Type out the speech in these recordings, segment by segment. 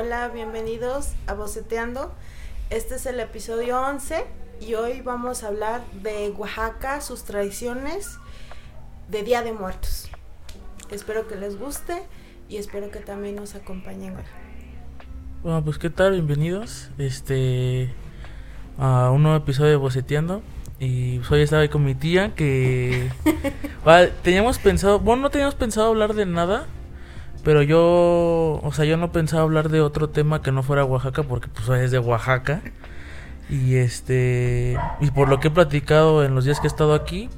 Hola, bienvenidos a Boceteando. Este es el episodio 11 y hoy vamos a hablar de Oaxaca, sus tradiciones de Día de Muertos. Espero que les guste y espero que también nos acompañen hoy. Bueno, pues qué tal, bienvenidos este a un nuevo episodio de Boceteando. Y pues hoy estaba ahí con mi tía que teníamos pensado, bueno, no teníamos pensado hablar de nada, pero yo, o sea, yo no pensaba hablar de otro tema que no fuera Oaxaca porque pues es de Oaxaca. Y este, y por lo que he platicado en los días que he estado aquí,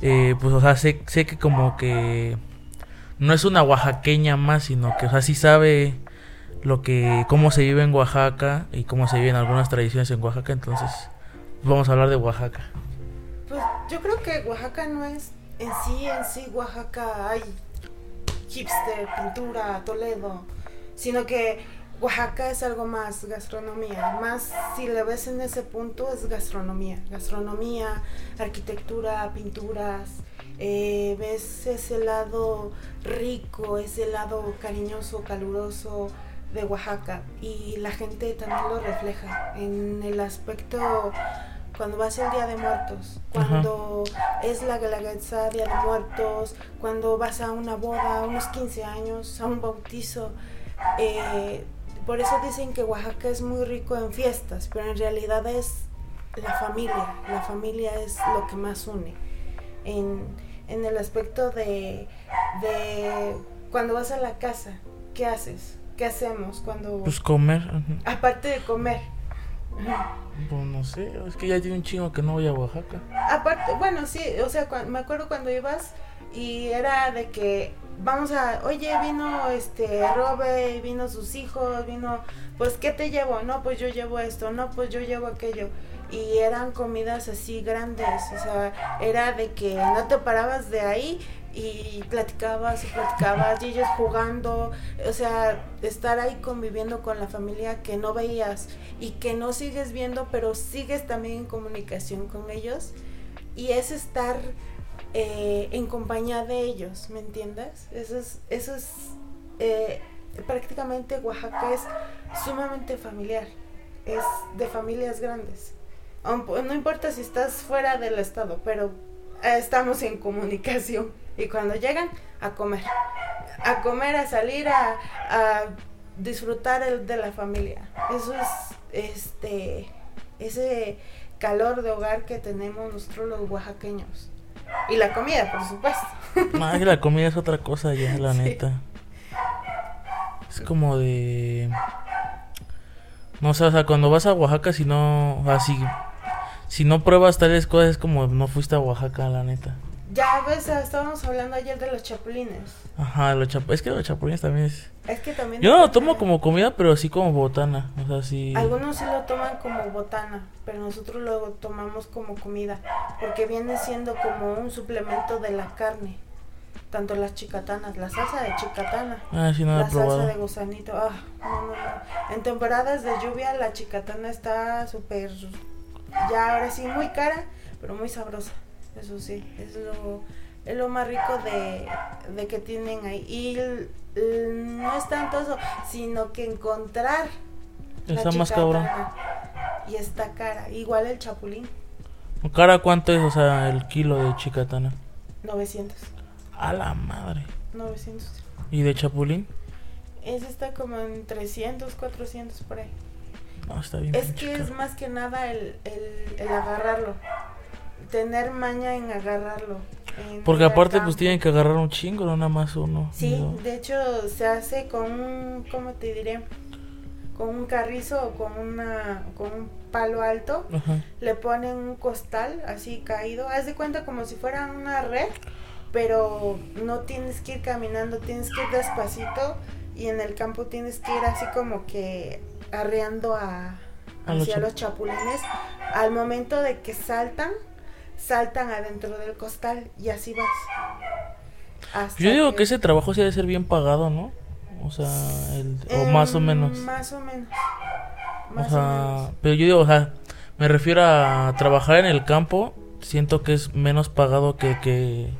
eh, pues o sea, sé, sé que como que no es una oaxaqueña más, sino que o sea, sí sabe lo que cómo se vive en Oaxaca y cómo se viven algunas tradiciones en Oaxaca, entonces vamos a hablar de Oaxaca. Pues yo creo que Oaxaca no es en sí, en sí, Oaxaca hay hipster, pintura, Toledo, sino que Oaxaca es algo más gastronomía, más si le ves en ese punto es gastronomía, gastronomía, arquitectura, pinturas, eh, ves ese lado rico, ese lado cariñoso, caluroso de Oaxaca. Y la gente también lo refleja en el aspecto cuando va a ser Día de Muertos, cuando es la Galaguetza Día de Muertos, cuando vas a una boda, a unos 15 años, a un bautizo. Eh, por eso dicen que Oaxaca es muy rico en fiestas, pero en realidad es la familia. La familia es lo que más une. En, en el aspecto de, de cuando vas a la casa, ¿qué haces? ¿Qué hacemos cuando... Pues comer. Aparte de comer pues no sé, es que ya tiene un chingo que no voy a Oaxaca. Aparte, bueno, sí, o sea, me acuerdo cuando ibas y era de que vamos a, oye, vino este Robe, vino sus hijos, vino, pues ¿qué te llevo? No, pues yo llevo esto, no, pues yo llevo aquello. Y eran comidas así grandes, o sea, era de que no te parabas de ahí y platicabas y platicabas y ellos jugando, o sea, estar ahí conviviendo con la familia que no veías y que no sigues viendo, pero sigues también en comunicación con ellos y es estar eh, en compañía de ellos, ¿me entiendes? Eso es, eso es eh, prácticamente Oaxaca es sumamente familiar, es de familias grandes. No importa si estás fuera del estado, pero estamos en comunicación. Y cuando llegan, a comer. A comer, a salir, a, disfrutar el, de la familia. Eso es este ese calor de hogar que tenemos nosotros los oaxaqueños. Y la comida, por supuesto. Más la comida es otra cosa ya, la neta. Es como de... No sé, o sea, cuando vas a Oaxaca, si no... Así... Si no pruebas tales cosas, es como no fuiste a Oaxaca, la neta. Ya ves, estábamos hablando ayer de los chapulines. Ajá, los chap es que los chapulines también es... Es que también... Yo no lo tomo como comida, pero sí como botana, o sea, sí... Algunos sí lo toman como botana, pero nosotros lo tomamos como comida, porque viene siendo como un suplemento de la carne. Tanto las chicatanas, la salsa de chicatana, ah, sí, no la salsa de gusanito, ah, no, no, no. En temporadas de lluvia la chicatana está súper, ya ahora sí, muy cara, pero muy sabrosa eso sí, es lo, es lo más rico de, de que tienen ahí. Y no es tanto eso, sino que encontrar está más cabrón. Y está cara, igual el chapulín. ¿Cara cuánto es, o sea, el kilo de chicatana? 900. A la madre. 900. ¿Y de chapulín? Ese está como en 300, 400 por ahí. No, está bien. Es que es más que nada el, el, el agarrarlo tener maña en agarrarlo. Porque aparte pues tienen que agarrar un chingo, no nada más uno. Sí, de hecho se hace con un, ¿cómo te diré? Con un carrizo o con, una, con un palo alto. Le ponen un costal así caído. Haz de cuenta como si fuera una red, pero no tienes que ir caminando, tienes que ir despacito y en el campo tienes que ir así como que arreando a, hacia los chapulines. Al momento de que saltan, saltan adentro del costal y así vas. Yo digo que... ese trabajo sí debe ser bien pagado, ¿no? O sea, o em, más o menos. Más o menos. o sea, pero yo digo, o sea, me refiero a trabajar en el campo, siento que es menos pagado que que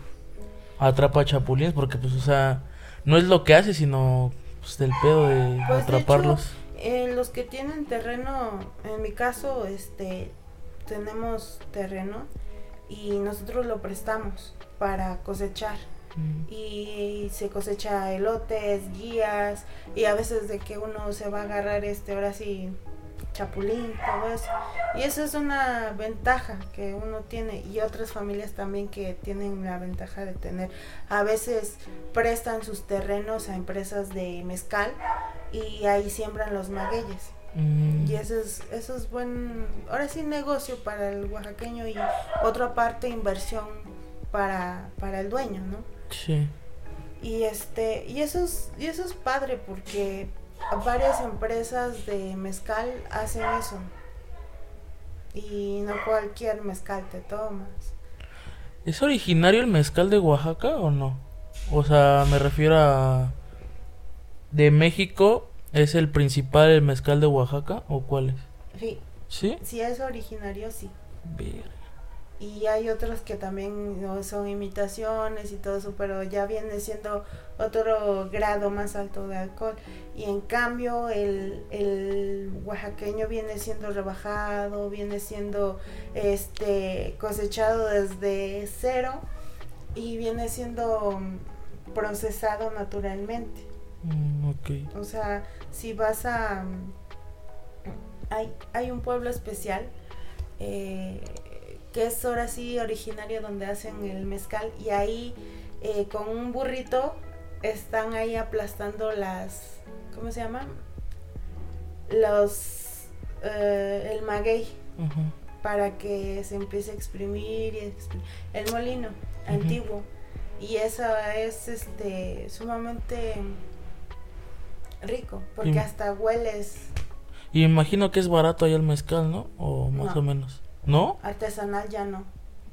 atrapa chapulines, porque pues, o sea, no es lo que hace, sino pues, del pedo de Pues, de atraparlos. Eh, los que tienen terreno, en mi caso, este, tenemos terreno y nosotros lo prestamos para cosechar. Mm. y se cosecha elotes, guías y a veces de que uno se va a agarrar este ahora sí chapulín, todo eso. Y eso es una ventaja que uno tiene y otras familias también que tienen la ventaja de tener. A veces prestan sus terrenos a empresas de mezcal y ahí siembran los magueyes. Mm. Y eso es, eso es buen, ahora sí negocio para el oaxaqueño y otra parte inversión para, para el dueño, ¿no? Sí. Y este, y eso es, y eso es padre porque varias empresas de mezcal hacen eso. Y no cualquier mezcal te tomas. ¿Es originario el mezcal de Oaxaca o no? O sea, me refiero a... ¿De México es el principal el mezcal de Oaxaca o cuál es? Sí, ¿Sí? si es originario, sí. Verga. Y hay otros que también ¿no? son imitaciones y todo eso, pero ya viene siendo otro grado más alto de alcohol. Y en cambio el, el oaxaqueño viene siendo rebajado, viene siendo este cosechado desde cero y viene siendo procesado naturalmente. Mm. O sea, si vas a... Hay, hay un pueblo especial eh, que es ahora sí originario donde hacen el mezcal y ahí eh, con un burrito están ahí aplastando las... ¿Cómo se llaman? Los... eh, el maguey. Para que se empiece a exprimir y el molino antiguo. Y eso es este sumamente rico porque Y- hasta hueles Y imagino que es barato allá el mezcal, ¿no? O más No. o menos. ¿No? artesanal ya no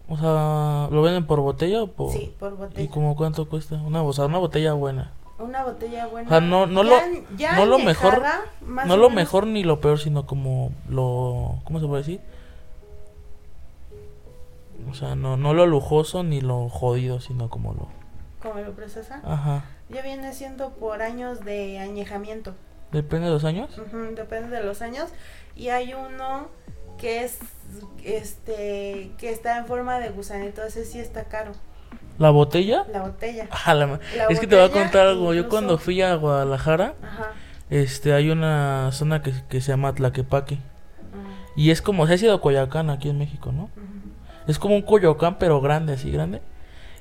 O sea, ¿lo venden por botella o por...? sí por ¿Y botella como cuánto cuesta? Una, o sea, una botella buena. una botella buena O sea, no- no ya- lo- ya no lo mejor- no lo menos, mejor ni lo peor, sino como lo... ¿Cómo se puede decir? O sea, no, no lo lujoso ni lo jodido, sino como lo... como lo procesan Ajá. Ya viene siendo por años de añejamiento Depende de los años. Depende de los años y hay uno que es este que está en forma de gusanito ese sí está caro ¿La botella? la botella Ah, la ma- La es que te voy a contar algo. Yo cuando fui a Guadalajara, ajá este, hay una zona que, que se llama Tlaquepaque. Ujú, Y es como, se ha sido Coyoacán aquí en México, ¿no? Es como un Coyoacán, pero grande, así grande.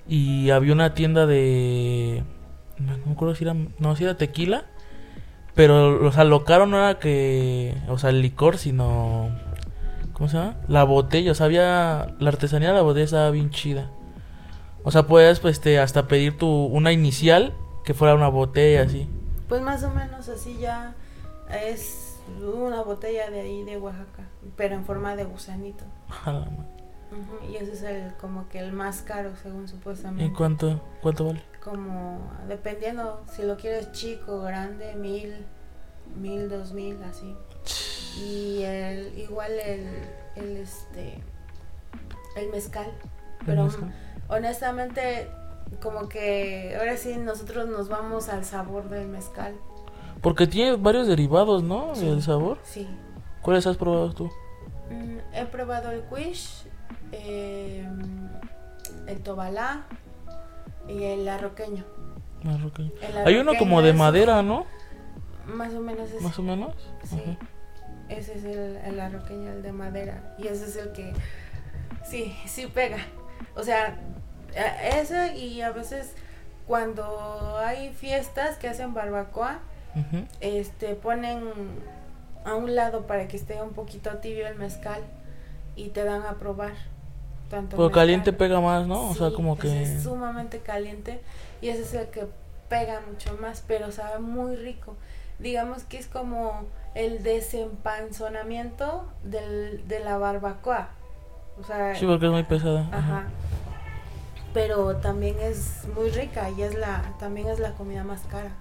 Y había una tienda de. No me acuerdo si era. No, si era tequila. Pero, o sea, lo caro no era que. O sea, el licor, sino. ¿Cómo se llama? La botella. O sea, había. La artesanía de la botella estaba bien chida. O sea, puedes, pues, este, hasta pedir tu. Una inicial que fuera una botella, así. Pues más o menos así ya es una botella de ahí de Oaxaca, pero en forma de gusanito. A la Y ese es el como que el más caro según ¿Y supuestamente. cuánto, cuánto vale? Como dependiendo si lo quieres chico, grande, mil, mil, dos mil, así. Y el, igual el, el este, el mezcal. Pero mezcal? honestamente como que ahora sí nosotros nos vamos al sabor del mezcal. Porque tiene varios derivados, ¿no? Sí. El sabor. Sí. ¿Cuáles has probado tú? Mm, he probado el quiche, eh, el tobalá y el arroqueño. El Hay uno como de es- madera, ¿no? Más o menos es. Más o menos. Sí. Ajá. Ese es el, el arroqueño, el de madera. Y ese es el que sí, sí pega. O sea, ese y a veces cuando hay fiestas que hacen barbacoa, este ponen a un lado para que esté un poquito tibio el mezcal y te dan a probar. Tanto Pero caliente pega más, ¿no? O sea, como que... es sumamente caliente y ese es el que pega mucho más, pero sabe muy rico. Digamos que es como el desempanzonamiento del, de la barbacoa. O sea, Sí, porque es muy pesada. ajá. Ajá. Pero también es muy rica y es la también es la comida más cara.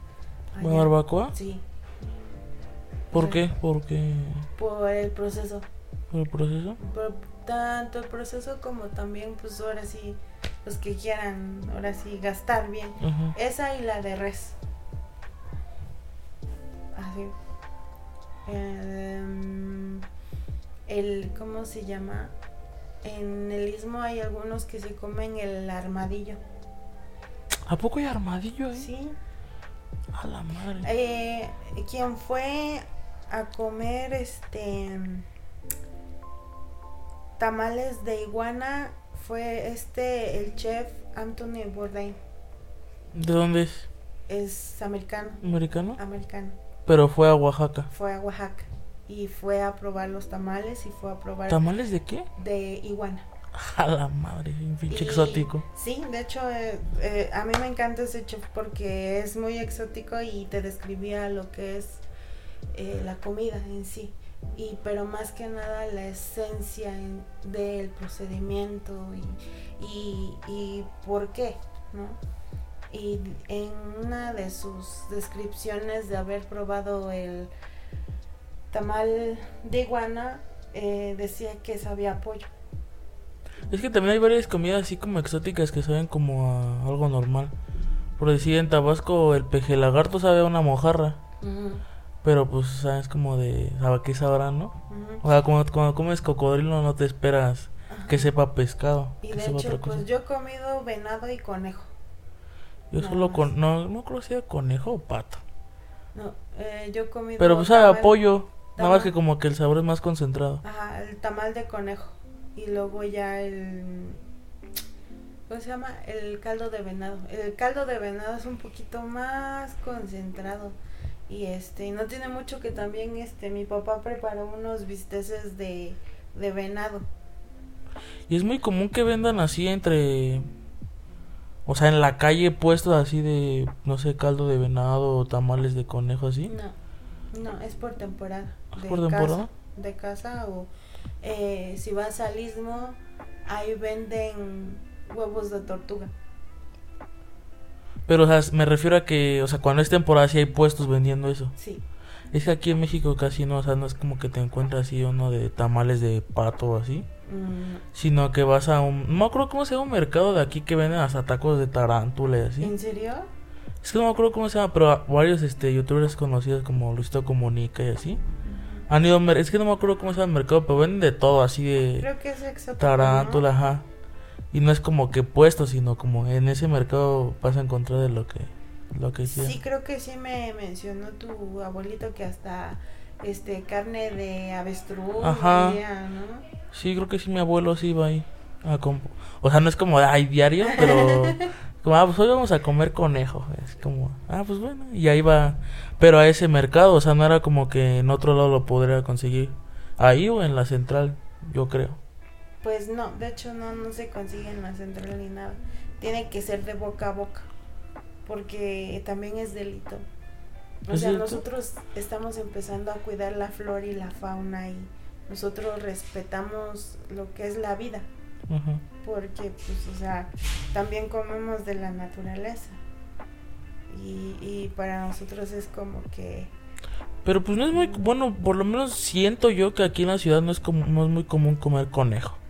¿La barbacoa? Sí, ¿Por Sí. qué? Porque... por el proceso. ¿Por el proceso? Por tanto el proceso como también pues ahora sí los que quieran ahora sí gastar bien. Esa y la de res. Baje. Em, el, ¿cómo se llama? En el istmo hay algunos que se comen el armadillo. ¿A poco hay armadillo ahí? Sí. A la madre. Eh, quien fue a comer este tamales de iguana fue este el chef Anthony Bourdain. ¿De dónde es? Es americano, ¿Americano? americano. Pero fue a Oaxaca. Fue a Oaxaca y fue a probar los tamales y fue a probar ¿Tamales de qué? de iguana. A la madre, un pinche Y- exótico. Sí, de hecho, eh, eh, a mí me encanta ese chef porque es muy exótico y te describía lo que es eh, la comida en sí. Y, pero más que nada la esencia en- del procedimiento y, y, y por qué, ¿no? Y en una de sus descripciones de haber probado el tamal de iguana, eh, decía que sabía pollo. Es que también hay varias comidas así como exóticas que saben como a algo normal. Por decir, en Tabasco el peje lagarto sabe a una mojarra. Ujú, Pero pues, o sea, es como de, ¿sabe qué sabrá, no? O sea, cuando, cuando comes cocodrilo no te esperas Ajá. que sepa pescado. Y que de sepa hecho, otra cosa. pues yo he comido venado y conejo. Yo nada solo más. con, no, no era conejo o pato. No, eh, yo he comido. Pero pues sabe a tamal- pollo. Nada más que como que el sabor es más concentrado. Ajá, el tamal de conejo. Y luego ya el. ¿Cómo se llama? El caldo de venado. El caldo de venado es un poquito más concentrado. Y este, y no tiene mucho que también este, mi papá preparó unos bisteces de, de venado. Y es muy común que vendan así entre... O sea, en la calle puestos así de, no sé, caldo de venado o tamales de conejo así. No, no, es por temporada. ¿Es de por temporada? Casa, de casa o eh, si vas al istmo, ahí venden huevos de tortuga. Pero, o sea, me refiero a que, o sea, cuando es temporada sí hay puestos vendiendo eso. Sí. Es que aquí en México casi no, o sea, no es como que te encuentras así uno de tamales de pato o así. Mm, Sino que vas a un... No me acuerdo cómo se llama un mercado de aquí que venden hasta tacos de tarántula y así. ¿En serio? Es que no me acuerdo cómo se llama, pero varios este, youtubers conocidos como Luisito Comunica y así. Han ido... Es que no me acuerdo cómo se llama el mercado, pero venden de todo, así de... Creo que es. Tarántula, ¿no? ajá. Y no es como que puesto, sino como en ese mercado vas a encontrar de lo que... Lo que sea. Sí, creo que sí me mencionó tu abuelito que hasta este carne de avestruz Ajá. ¿no? Sí, creo que sí, mi abuelo sí iba ahí. A o sea, no es como, ay, diario, pero... Como, ah, pues hoy vamos a comer conejo. Es como, ah, pues bueno. Y ahí va. Pero a ese mercado, o sea, no era como que en otro lado lo podría conseguir. Ahí o en la central, yo creo. Pues no, de hecho no, no se consigue en la central ni nada. Tiene que ser de boca a boca, porque también es delito. O ¿Es sea, delito? nosotros estamos empezando a cuidar la flora y la fauna y nosotros respetamos lo que es la vida, porque pues, o sea, también comemos de la naturaleza. Y, y para nosotros es como que Pero pues no es muy... Bueno, por lo menos siento yo que aquí en la ciudad no es, como, no es muy común comer conejo.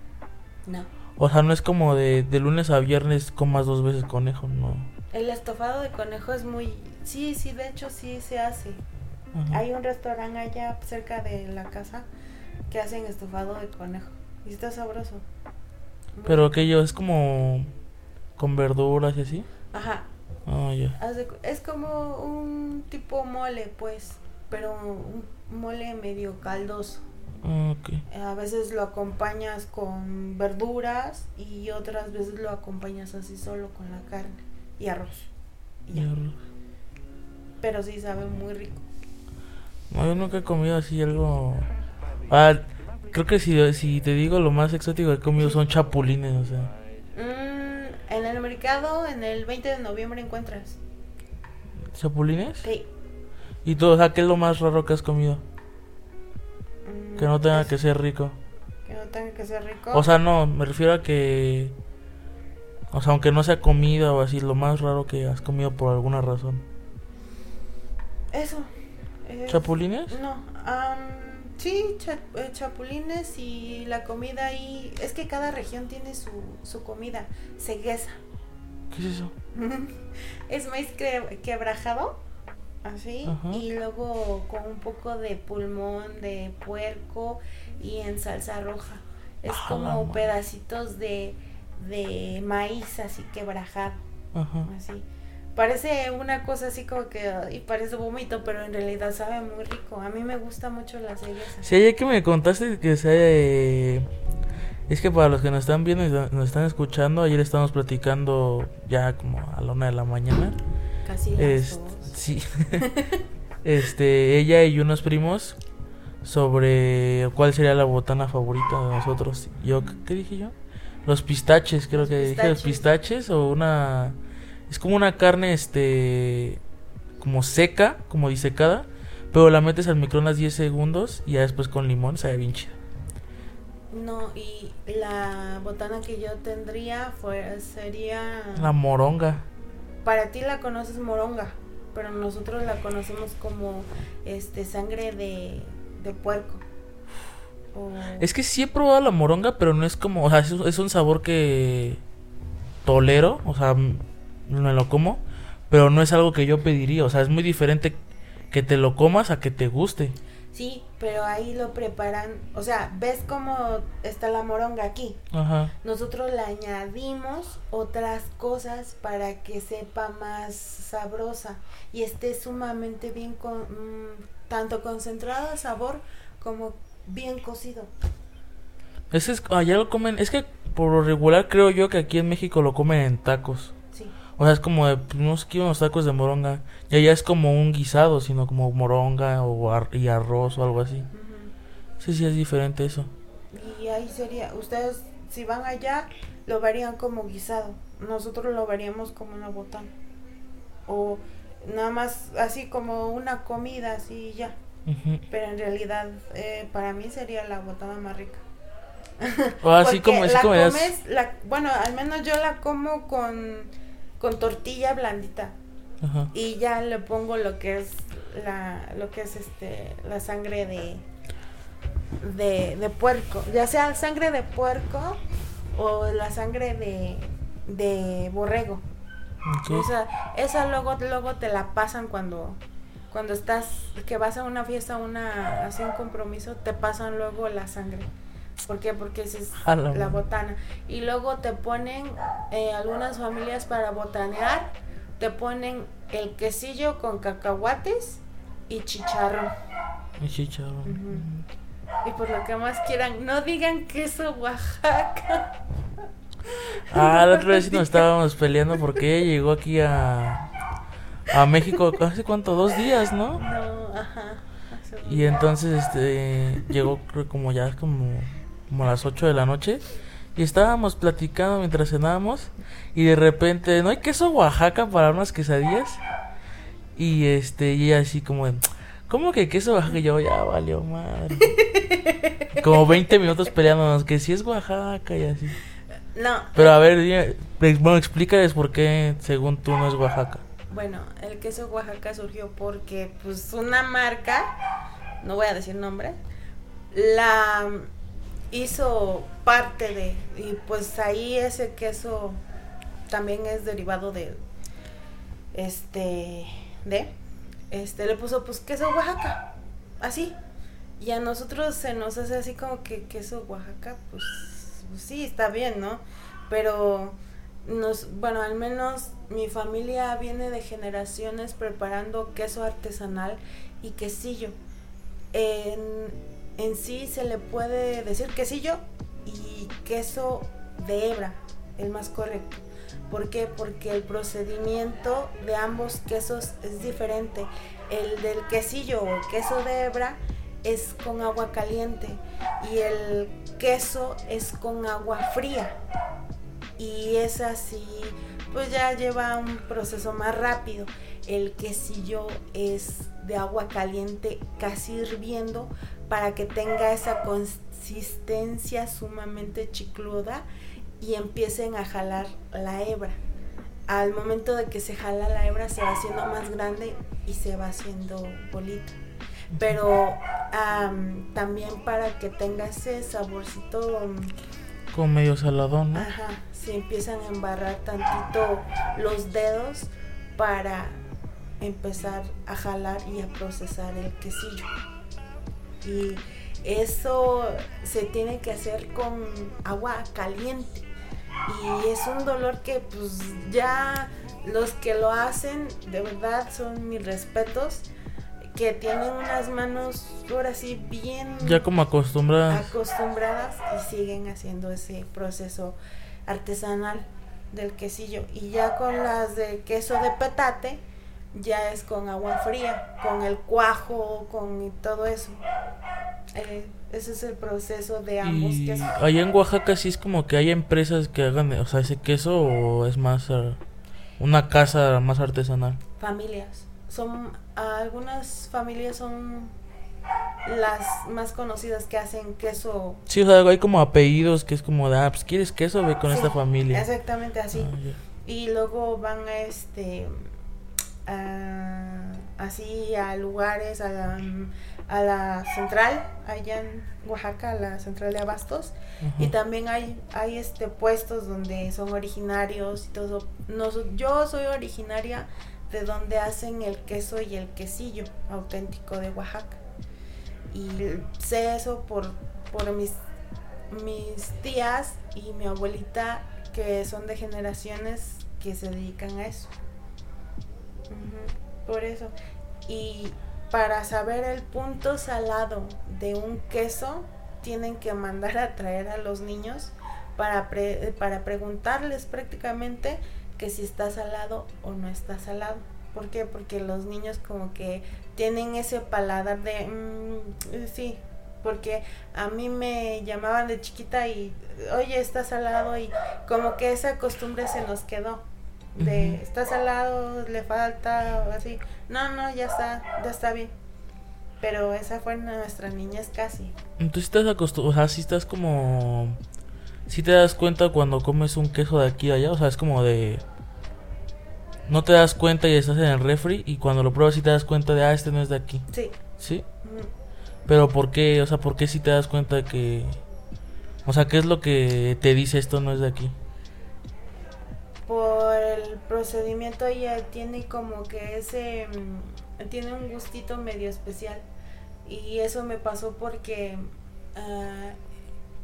No. O sea, no es como de, de lunes a viernes comas dos veces conejo, no. El estofado de conejo es muy... Sí, sí, de hecho sí se hace. Ajá. Hay un restaurante allá cerca de la casa que hacen estofado de conejo. Y está sabroso. Pero yo es como... Con verduras y así. Ajá. Ah, es como un tipo mole, pues. Pero un mole medio caldoso. Ah, ok. A veces lo acompañas con verduras y otras veces lo acompañas así solo con la carne y arroz. Y. Pero sí sabe muy rico. No, yo nunca he comido así algo... Ah, creo que si, si te digo lo más exótico que he comido son chapulines, o sea. Mm, en el mercado, en el 20 de noviembre encuentras. ¿Chapulines? Sí. ¿Y tú, o sea, qué es lo más raro que has comido? Que no tenga que ser rico. que no tenga que ser rico. O sea, no, me refiero a que... O sea, aunque no sea comida o así, lo más raro que has comido por alguna razón. Eso. es- ¿Chapulines? No. am, sí, cha- eh, chapulines y la comida ahí. Es que cada región tiene su, su comida. Ceguesa. ¿Qué es eso? es maíz que- quebrajado así, Ajá. y luego con un poco de pulmón de puerco y en salsa roja. Es Ah, como pedacitos de, de maíz así quebrajado, Ajá. así. Parece una cosa así como que, y parece vómito, pero en realidad sabe muy rico. A mí me gusta mucho la cereza. Sí, ayer que me contaste que se es que para los que nos están viendo y nos están escuchando, ayer estábamos platicando ya como a la una de la mañana. Casi las Es- dos. Sí. este, ella y unos primos sobre cuál sería la botana favorita de nosotros. Yo, ¿qué dije yo? Los pistaches, creo Los que dije los pistaches o una es como una carne este como seca, como disecada, pero la metes al microondas 10 segundos y ya después con limón sabe bien chido. No, y la botana que yo tendría fue, sería... La moronga. Para ti la conoces moronga, pero nosotros la conocemos como este sangre de, de puerco. O- Es que sí he probado la moronga, pero no es como, o sea, es, es un sabor que tolero, o sea, m- me lo como, pero no es algo que yo pediría, o sea, es muy diferente que te lo comas a que te guste. Sí, pero ahí lo preparan, o sea, ves cómo está la moronga aquí. Ajá. Nosotros le añadimos otras cosas para que sepa más sabrosa y esté sumamente bien con mm, tanto concentrado el sabor como bien cocido. Ese es, allá lo comen, es que por lo regular creo yo que aquí en México lo comen en tacos. O sea, es como de, pues, no sé qué, unos tacos de moronga. Y allá es como un guisado, sino como moronga o ar- y arroz o algo así. Sí, sí, es diferente eso. Y ahí sería, ustedes si van allá lo verían como guisado, nosotros lo veríamos como una botana. O nada más así como una comida, así y ya. Pero en realidad eh, para mí sería la botana más rica. O así Porque como, así la como comes, la, bueno, al menos yo la como con, con tortilla blandita. Ajá. Y ya le pongo lo que es la, lo que es este, la sangre de, de, de puerco. Ya sea sangre de puerco o la sangre de, de borrego. Ok. Esa, esa luego, luego te la pasan cuando, cuando estás, que vas a una fiesta, una, así un compromiso, te pasan luego la sangre. ¿Por qué? Porque esa es la botana. Y luego te ponen, eh, algunas familias para botanear, te ponen el quesillo con cacahuates y chicharrón. Y chicharrón. Y por lo que más quieran, no digan queso Oaxaca. Ah, la otra vez nos estábamos peleando porque llegó aquí a, a México hace cuánto, dos días, ¿no? No, ajá. Y entonces este llegó creo como ya como, como a las 8 de la noche y estábamos platicando mientras cenábamos y de repente, ¿no hay queso Oaxaca para unas quesadillas? Y este, y así como de, ¿cómo que queso Oaxaca? Y yo ya valió madre. Como 20 minutos peleándonos que si es Oaxaca y así. No, Pero a ver, bueno, explícales por qué según tú no es Oaxaca. Bueno, el queso Oaxaca surgió porque pues una marca, no voy a decir nombre, la hizo parte de y pues ahí ese queso también es derivado de este de este le puso pues queso Oaxaca, así. Y a nosotros se nos hace así como que queso Oaxaca, pues, pues sí, está bien, ¿no? Pero nos, bueno, al menos mi familia viene de generaciones preparando queso artesanal y quesillo. En sí se le puede decir quesillo y queso de hebra, el más correcto. ¿Por qué? Porque el procedimiento de ambos quesos es diferente. El del quesillo o queso de hebra es con agua caliente y el queso es con agua fría y es así, pues ya lleva un proceso más rápido. El quesillo es de agua caliente casi hirviendo para que tenga esa consistencia sumamente chicluda y empiecen a jalar la hebra. Al momento de que se jala la hebra se va haciendo más grande y se va haciendo bolita. Pero am, también para que tenga ese saborcito mm, Como medio saladón, ¿no? Ajá, si empiezan a embarrar tantito los dedos para empezar a jalar y a procesar el quesillo. Y eso se tiene que hacer con agua caliente. Y es un dolor que pues ya los que lo hacen de verdad son mis respetos que tienen unas manos ahora sí bien ya como acostumbradas acostumbradas y siguen haciendo ese proceso artesanal del quesillo y ya con las de queso de petate ya es con agua fría con el cuajo con todo eso. Eh, ese es el proceso de ambos y quesos allá en Oaxaca sí es como que hay empresas que hagan o sea ese queso o es más eh, una casa más artesanal. Familias. Son algunas familias son las más conocidas que hacen queso. Sí o sea hay como apellidos que es como de ah pues quieres queso ve con Sí, esta familia exactamente así. Ah, y luego van a este a- así a lugares a la, a la central allá en Oaxaca a la central de abastos. Y también hay hay este puestos donde son originarios y todo. Nos- yo soy originaria de donde hacen el queso y el quesillo auténtico de Oaxaca. Y sé eso por por mis mis tías y mi abuelita que son de generaciones que se dedican a eso. Por eso. Y para saber el punto salado de un queso, tienen que mandar a traer a los niños para, pre- para preguntarles prácticamente que si está salado o no está salado. ¿Por qué? Porque los niños como que tienen ese paladar de, "Mm, sí, porque a mí me llamaban de chiquita y, oye, está salado y como que esa costumbre se nos quedó. De, está salado, le falta, o así. No, no, ya está, ya está bien. Pero esa fue nuestra niñez casi. Entonces estás acostumbrado, o sea, si estás como... Si te das cuenta cuando comes un queso de aquí a allá, o sea, es como de... No te das cuenta y estás en el refri y cuando lo pruebas sí te das cuenta de, ah, este no es de aquí. Sí. ¿Sí? Pero ¿por qué? O sea, ¿por qué si te das cuenta de que... O sea, ¿qué es lo que te dice esto no es de aquí? Por el procedimiento ella tiene como que ese... mm, Tiene un gustito medio especial. Y eso me pasó porque ah,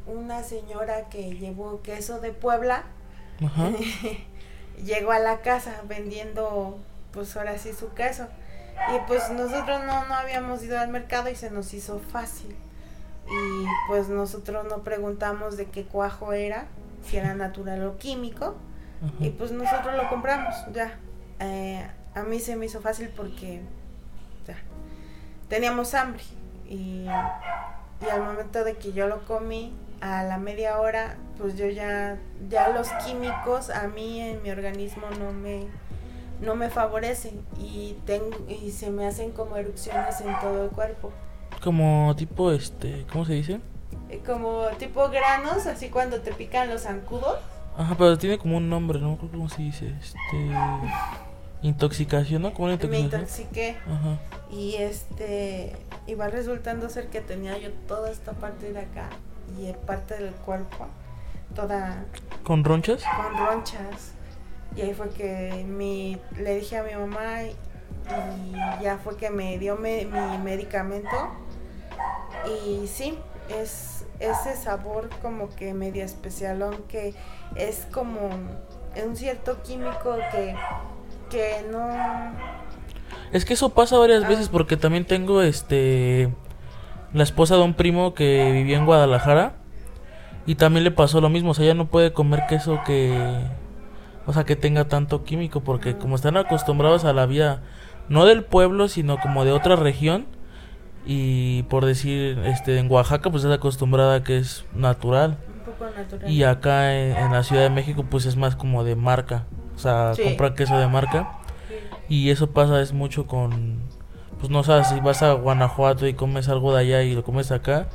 una señora que llevó queso de Puebla Ajá. llegó a la casa vendiendo pues ahora sí su queso y pues nosotros no, no habíamos ido al mercado y se nos hizo fácil y pues nosotros no preguntamos de qué cuajo era si era natural o químico y pues nosotros lo compramos ya. Eh, a mí se me hizo fácil porque ya, teníamos hambre y, y al momento de que yo lo comí a la media hora pues yo ya ya los químicos a mí en mi organismo no me no me favorecen y tengo y se me hacen como erupciones en todo el cuerpo. Como tipo, este, ¿cómo se dice? Eh, como tipo granos así cuando te pican los zancudos Ajá, pero tiene como un nombre, no creo cómo se dice. Este... Intoxicación, ¿no? Como una me intoxicación. intoxiqué Ajá. y este iba resultando ser que tenía yo toda esta parte de acá y parte del cuerpo toda ¿Con ronchas? con ronchas y ahí fue que mi le dije a mi mamá y, y ya fue que me dio me- mi medicamento y sí es ese sabor como que medio especial aunque es como un cierto químico que que no Es que eso pasa varias Ah. veces porque también tengo este la esposa de un primo que vivía en Guadalajara y también le pasó lo mismo, o sea, ella no puede comer queso que o sea, que tenga tanto químico porque como están acostumbrados a la vida no del pueblo, sino como de otra región y por decir este en Oaxaca pues es acostumbrada que es natural un poco natural y acá en, en la Ciudad de México pues es más como de marca, o sea, Sí. comprar queso de marca. Y eso pasa es mucho con, pues no sabes, si vas a Guanajuato y comes algo de allá y lo comes acá,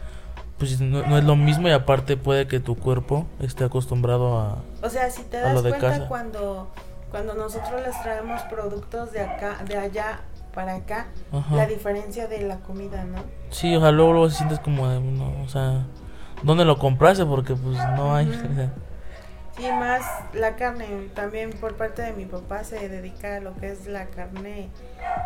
pues no, no es lo mismo y aparte puede que tu cuerpo esté acostumbrado a... O sea, si te das cuenta casa. cuando cuando nosotros les traemos productos de acá, de allá para acá, Ajá. la diferencia de la comida, ¿no? Sí, o sea, luego, luego sientes como de, no, o sea, ¿dónde lo compraste? Porque pues no hay. Ujú. Sí, más la carne. También por parte de mi papá se dedica a lo que es la carne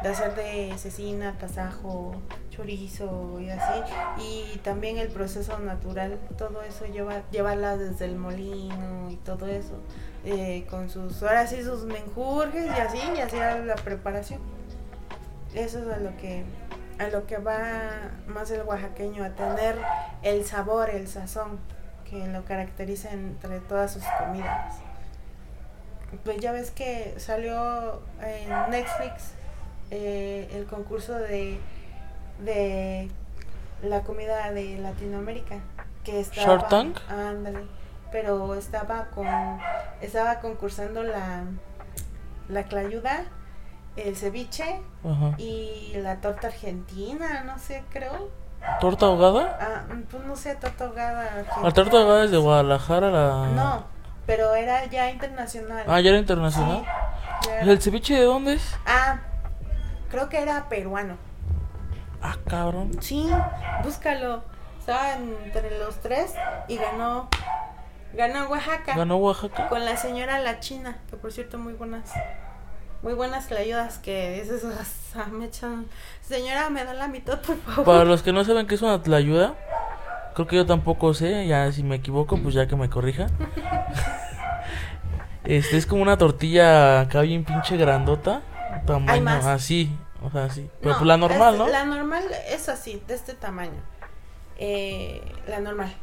de hacer de cecina, tasajo, chorizo y así. Y también el proceso natural, todo eso lleva, llevarla desde el molino y todo eso. eh, con sus, ahora sí, sus menjurjes y así, y así la preparación. Eso es a lo que a lo que va más el oaxaqueño, a tener el sabor, el sazón que lo caracteriza entre todas sus comidas. Pues ya ves que salió en Netflix eh, el concurso de, de la comida de Latinoamérica que estaba Tank. ándale pero estaba con estaba concursando la la clayuda el ceviche Ajá. y la torta argentina no sé creo ¿Torta ahogada? ah, pues no sé torta ahogada La argentina. torta ahogada es de Guadalajara, la... no pero era ya internacional Ah, ya era internacional. Sí, ya era- ¿El ceviche de dónde es? ah creo que era peruano Ah, cabrón. Sí, búscalo. Estaba entre los tres y ganó. Ganó Oaxaca. ¿Ganó Oaxaca? Con la señora La China, que por cierto, muy buenas. Muy buenas ayudas que esas ah, me echan. Señora, me da la mitad, por favor. Para los que no saben qué es una tlayuda, creo que yo tampoco sé, ya si me equivoco, pues ya que me corrija. Este es como una tortilla acá bien pinche grandota, tamaño así, o sea, así. Pero No, pues la normal, es- ¿no? La normal es así, de este tamaño. Eh, la normal.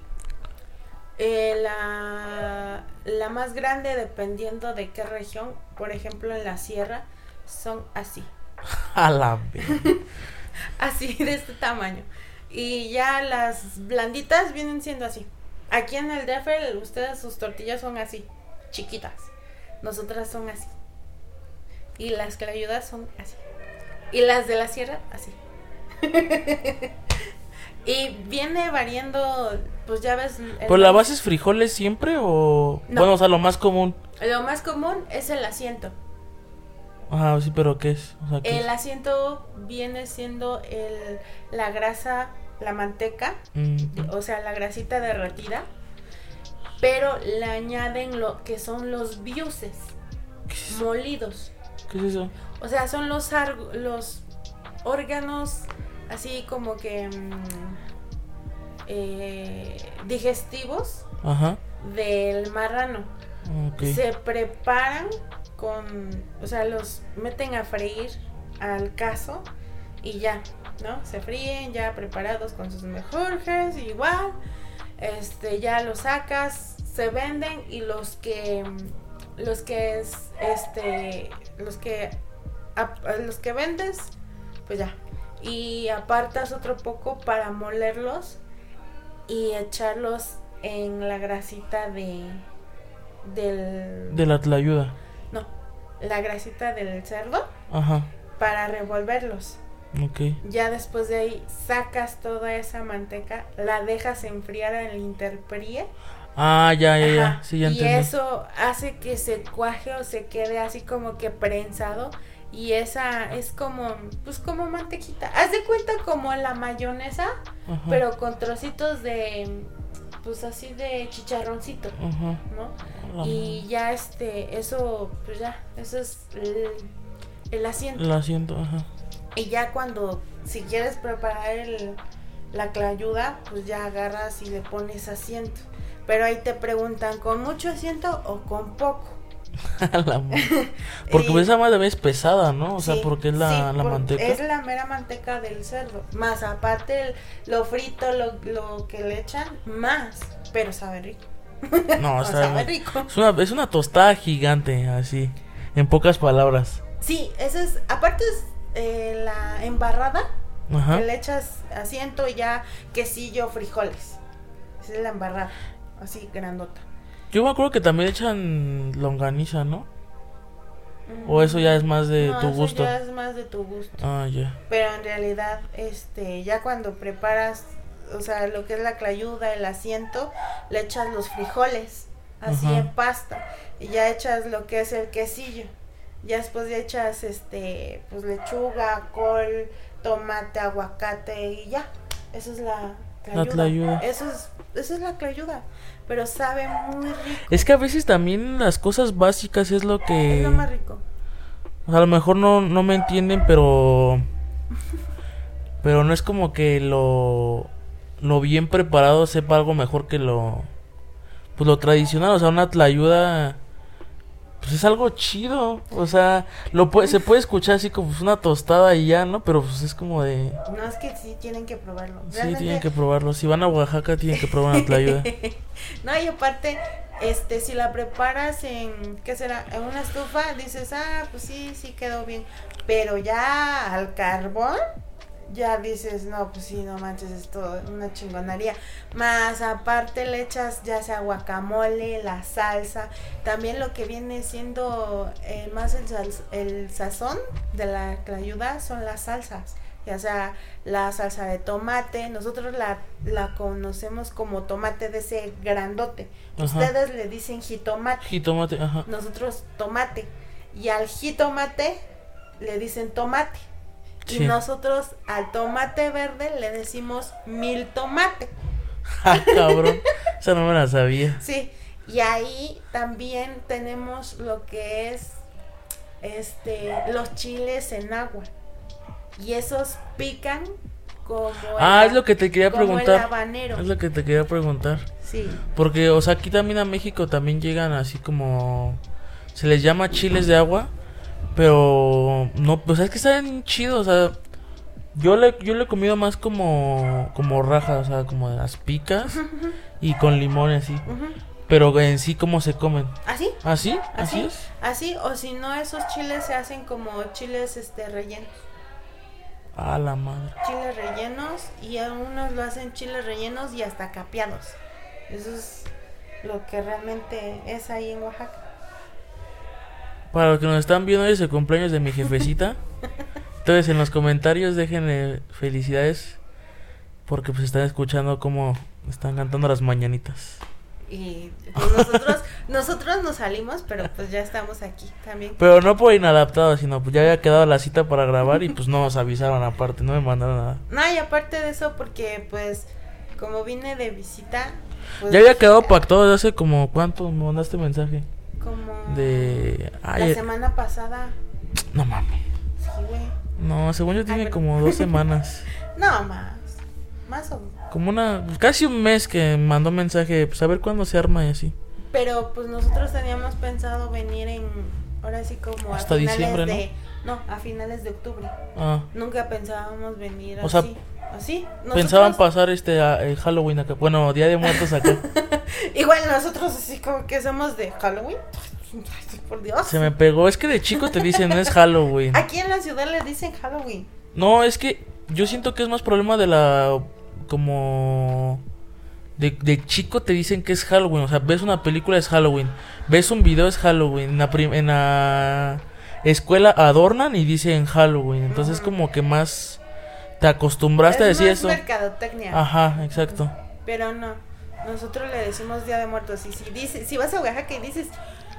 Eh, la, la más grande, dependiendo de qué región, por ejemplo en la sierra, son así. A la vez. así de este tamaño. Y ya las blanditas vienen siendo así. Aquí en el DF ustedes sus tortillas son así, chiquitas. Nosotras son así. Y las que le ayudan son así. Y las de la sierra así. y viene variando, pues ya ves. ¿Pues la base es frijoles siempre o...? No. Bueno, o sea, lo más común. Lo más común es el asiento. Ajá, sí, pero ¿qué es? O sea, ¿qué El es? asiento viene siendo el, la grasa, la manteca, Mm, o sea, la grasita derretida, pero le añaden lo que son los biuses molidos. ¿Qué es eso? O sea, son los, los órganos así como que mm, eh, digestivos Ajá, del marrano. Se preparan con, o sea, los meten a freír al caso y ya, ¿no? Se fríen ya preparados con sus mejorjes, igual. Este, ya los sacas, se venden y los que los que es este los que los que vendes pues ya y apartas otro poco para molerlos y echarlos en la grasita de del De la tlayuda. no la grasita del cerdo Ajá, para revolverlos ok. ya después de ahí sacas toda esa manteca la dejas enfriar en el interperie Ah, ya, ya, ya. Ajá, Sí, ya y entendí. eso hace que se cuaje o se quede así como que prensado y esa es como pues como mantequita haz de cuenta como la mayonesa Ajá, pero con trocitos de pues así de chicharroncito Ajá. ¿no? Y ya este, eso, pues ya, eso es el, el asiento. La siento, ajá. Y ya cuando, si quieres preparar el, la clayuda, pues ya agarras y le pones asiento. Pero ahí te preguntan, ¿con mucho asiento o con poco? Porque Y- esa madre es pesada, ¿no? O sea, porque es la, sí, la por- manteca. Es la mera manteca del cerdo. Más aparte el- lo frito, lo, lo que le echan, más. Pero sabe rico. No, O está sabe rico. Es una, es una tostada gigante, así. En pocas palabras. Sí, esa es, aparte es eh, la embarrada, Ajá. que le echas asiento y ya quesillo, frijoles. Esa es la embarrada, así grandota. Yo me acuerdo que también echan longaniza, ¿no? O eso ya es más de No, tu eso gusto. ya es más de tu gusto. Ah, ya. Pero en realidad, este, ya cuando preparas, o sea, lo que es la clayuda, el asiento, le echas los frijoles, así Ajá. en pasta, y ya echas lo que es el quesillo. Ya después ya echas, este, pues lechuga, col, tomate, aguacate y ya. Esa es la, La tlayuda. Eso es, eso es la clayuda. Pero sabe muy rico. Es que a veces también las cosas básicas es lo que... Es lo más rico. O sea, a lo mejor no, no me entienden, pero... Pero no es como que lo... Lo bien preparado sepa algo mejor que lo... Pues lo tradicional, o sea, una tlayuda pues es algo chido. O sea, lo puede, se puede escuchar así como una tostada y ya, ¿no? Pero pues es como de... No, es que sí tienen que probarlo. Sí, tienen que probarlo. Si van a Oaxaca, tienen que probar la tlayuda. no, y aparte, este, si la preparas en, ¿qué será? En una estufa, dices, ah, pues sí, sí quedó bien. Pero ya al carbón, ya dices, no, pues sí, no manches, es todo una chingonería. Más aparte le echas ya sea guacamole, la salsa, también lo que viene siendo eh, más el, el sazón de la ayuda son las salsas. Ya sea la salsa de tomate, nosotros la, la conocemos como tomate de ese grandote. Ustedes le dicen jitomate. Jitomate, ajá. Nosotros tomate. Y al jitomate le dicen tomate. Y nosotros al tomate verde le decimos mil tomate. Ah, cabrón. Esa no me la sabía. Sí. Y ahí también tenemos lo que es este los chiles en agua. Y esos pican como Ah, es lo que te quería preguntar. Es lo que te quería preguntar. Sí. Porque o sea, aquí también a México también llegan así como se les llama chiles de agua pero no, pues es que saben chidos, o sea, yo le, yo le he comido más como, como rajas, o sea, como de las picas y con limón así. Pero en sí, ¿cómo se comen? ¿Así? ¿Así? ¿Así? ¿Así Así, o si no, esos chiles se hacen como chiles este rellenos. A la madre. Chiles rellenos y algunos lo hacen chiles rellenos y hasta capeados. Eso es lo que realmente es ahí en Oaxaca. Para los que nos están viendo, hoy es el cumpleaños de mi jefecita. Entonces, en los comentarios déjenle felicidades. Porque pues están escuchando cómo están cantando las mañanitas. Y pues, nosotros, nosotros nos salimos, pero pues ya estamos aquí también. Pero no por inadaptado, sino pues ya había quedado la cita para grabar y pues no nos avisaron aparte, no me mandaron nada. No, y aparte de eso, porque pues como vine de visita... Pues, ya había quedado pactado desde hace como, ¿cuánto me mandaste mensaje? Como de la semana pasada. No mames. Sí, güey. No, según yo tiene como dos semanas. no, más. Más o menos. Como una casi un mes que mandó mensaje, pues a ver cuándo se arma y así. Pero pues nosotros teníamos pensado venir en ahora sí como hasta diciembre, de, ¿no? A finales de octubre. Ah. Nunca pensábamos venir o así. Sea, así. Pensaban pasar este Halloween acá. Bueno, Día de Muertos acá. Igual nosotros así como que somos de Halloween. Por Dios. Se me pegó. Es que de chico te dicen no es Halloween. Aquí en la ciudad le dicen Halloween. No, es que yo siento que es más problema de la. Como. De, de, chico te dicen que es Halloween. O sea, ves una película es Halloween. Ves un video es Halloween. En la, en la escuela adornan y dicen Halloween. Entonces, como que más. Te acostumbraste a decir más eso. mercadotecnia. Ajá, exacto. Pero no. Nosotros le decimos Día de Muertos. Y si, dices, si vas a Oaxaca y dices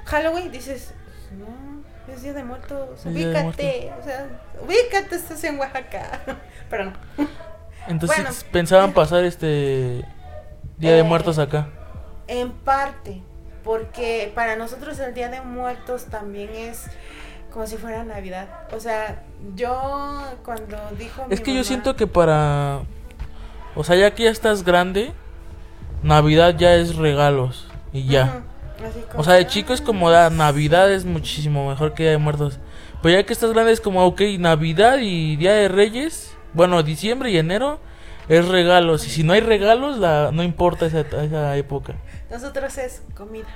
Halloween, dices, no, es Día de Muertos. Ubícate. O sea, ubícate, estás en Oaxaca. Pero no. Entonces pensaban pasar este Día de eh, Muertos acá. En parte, porque para nosotros el Día de Muertos también es como si fuera Navidad. O sea, yo cuando dijo... Es que yo siento que para... O sea, ya que ya estás grande, Navidad ya es regalos y ya. O sea, de chico es como da, Navidad es muchísimo mejor que Día de Muertos. Pero ya que estás grande es como, ok, Navidad y Día de Reyes, bueno, diciembre y enero es regalos. Y si no hay regalos, la, no importa esa, esa época. Nosotros es comida,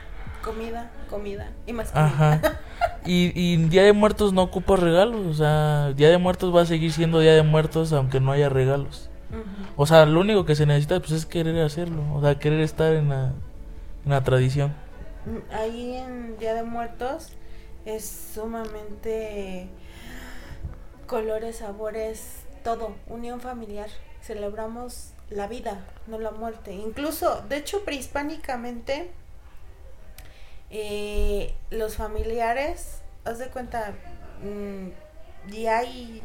comida, comida y más comida. Ajá. Y, y Día de Muertos no ocupa regalos. O sea, Día de Muertos va a seguir siendo Día de Muertos aunque no haya regalos. O sea, lo único que se necesita pues es querer hacerlo, o sea, querer estar en la, en la tradición. Ahí en Día de Muertos es sumamente colores, sabores, todo, unión familiar. Celebramos la vida, no la muerte. Incluso, de hecho, prehispánicamente, eh, los familiares, haz de cuenta, mmm, y hay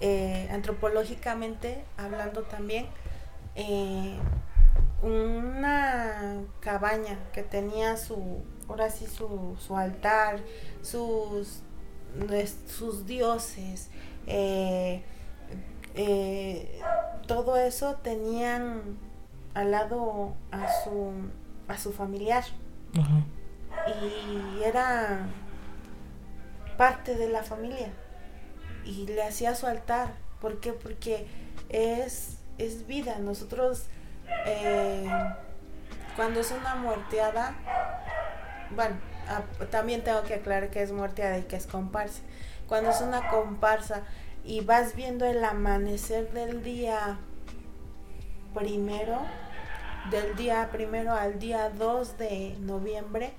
eh, antropológicamente hablando también, eh, una cabaña que tenía su, ahora sí, su, su altar, sus, sus dioses, todo eso tenían al lado a su, a su familiar. Y era parte de la familia. Y le hacía su altar. ¿Por qué? Porque es, es vida. Nosotros, eh, cuando es una muerteada, bueno, también tengo que aclarar que es muerteada y que es comparsa. Cuando es una comparsa y vas viendo el amanecer del día primero, del día primero al día 2 de noviembre,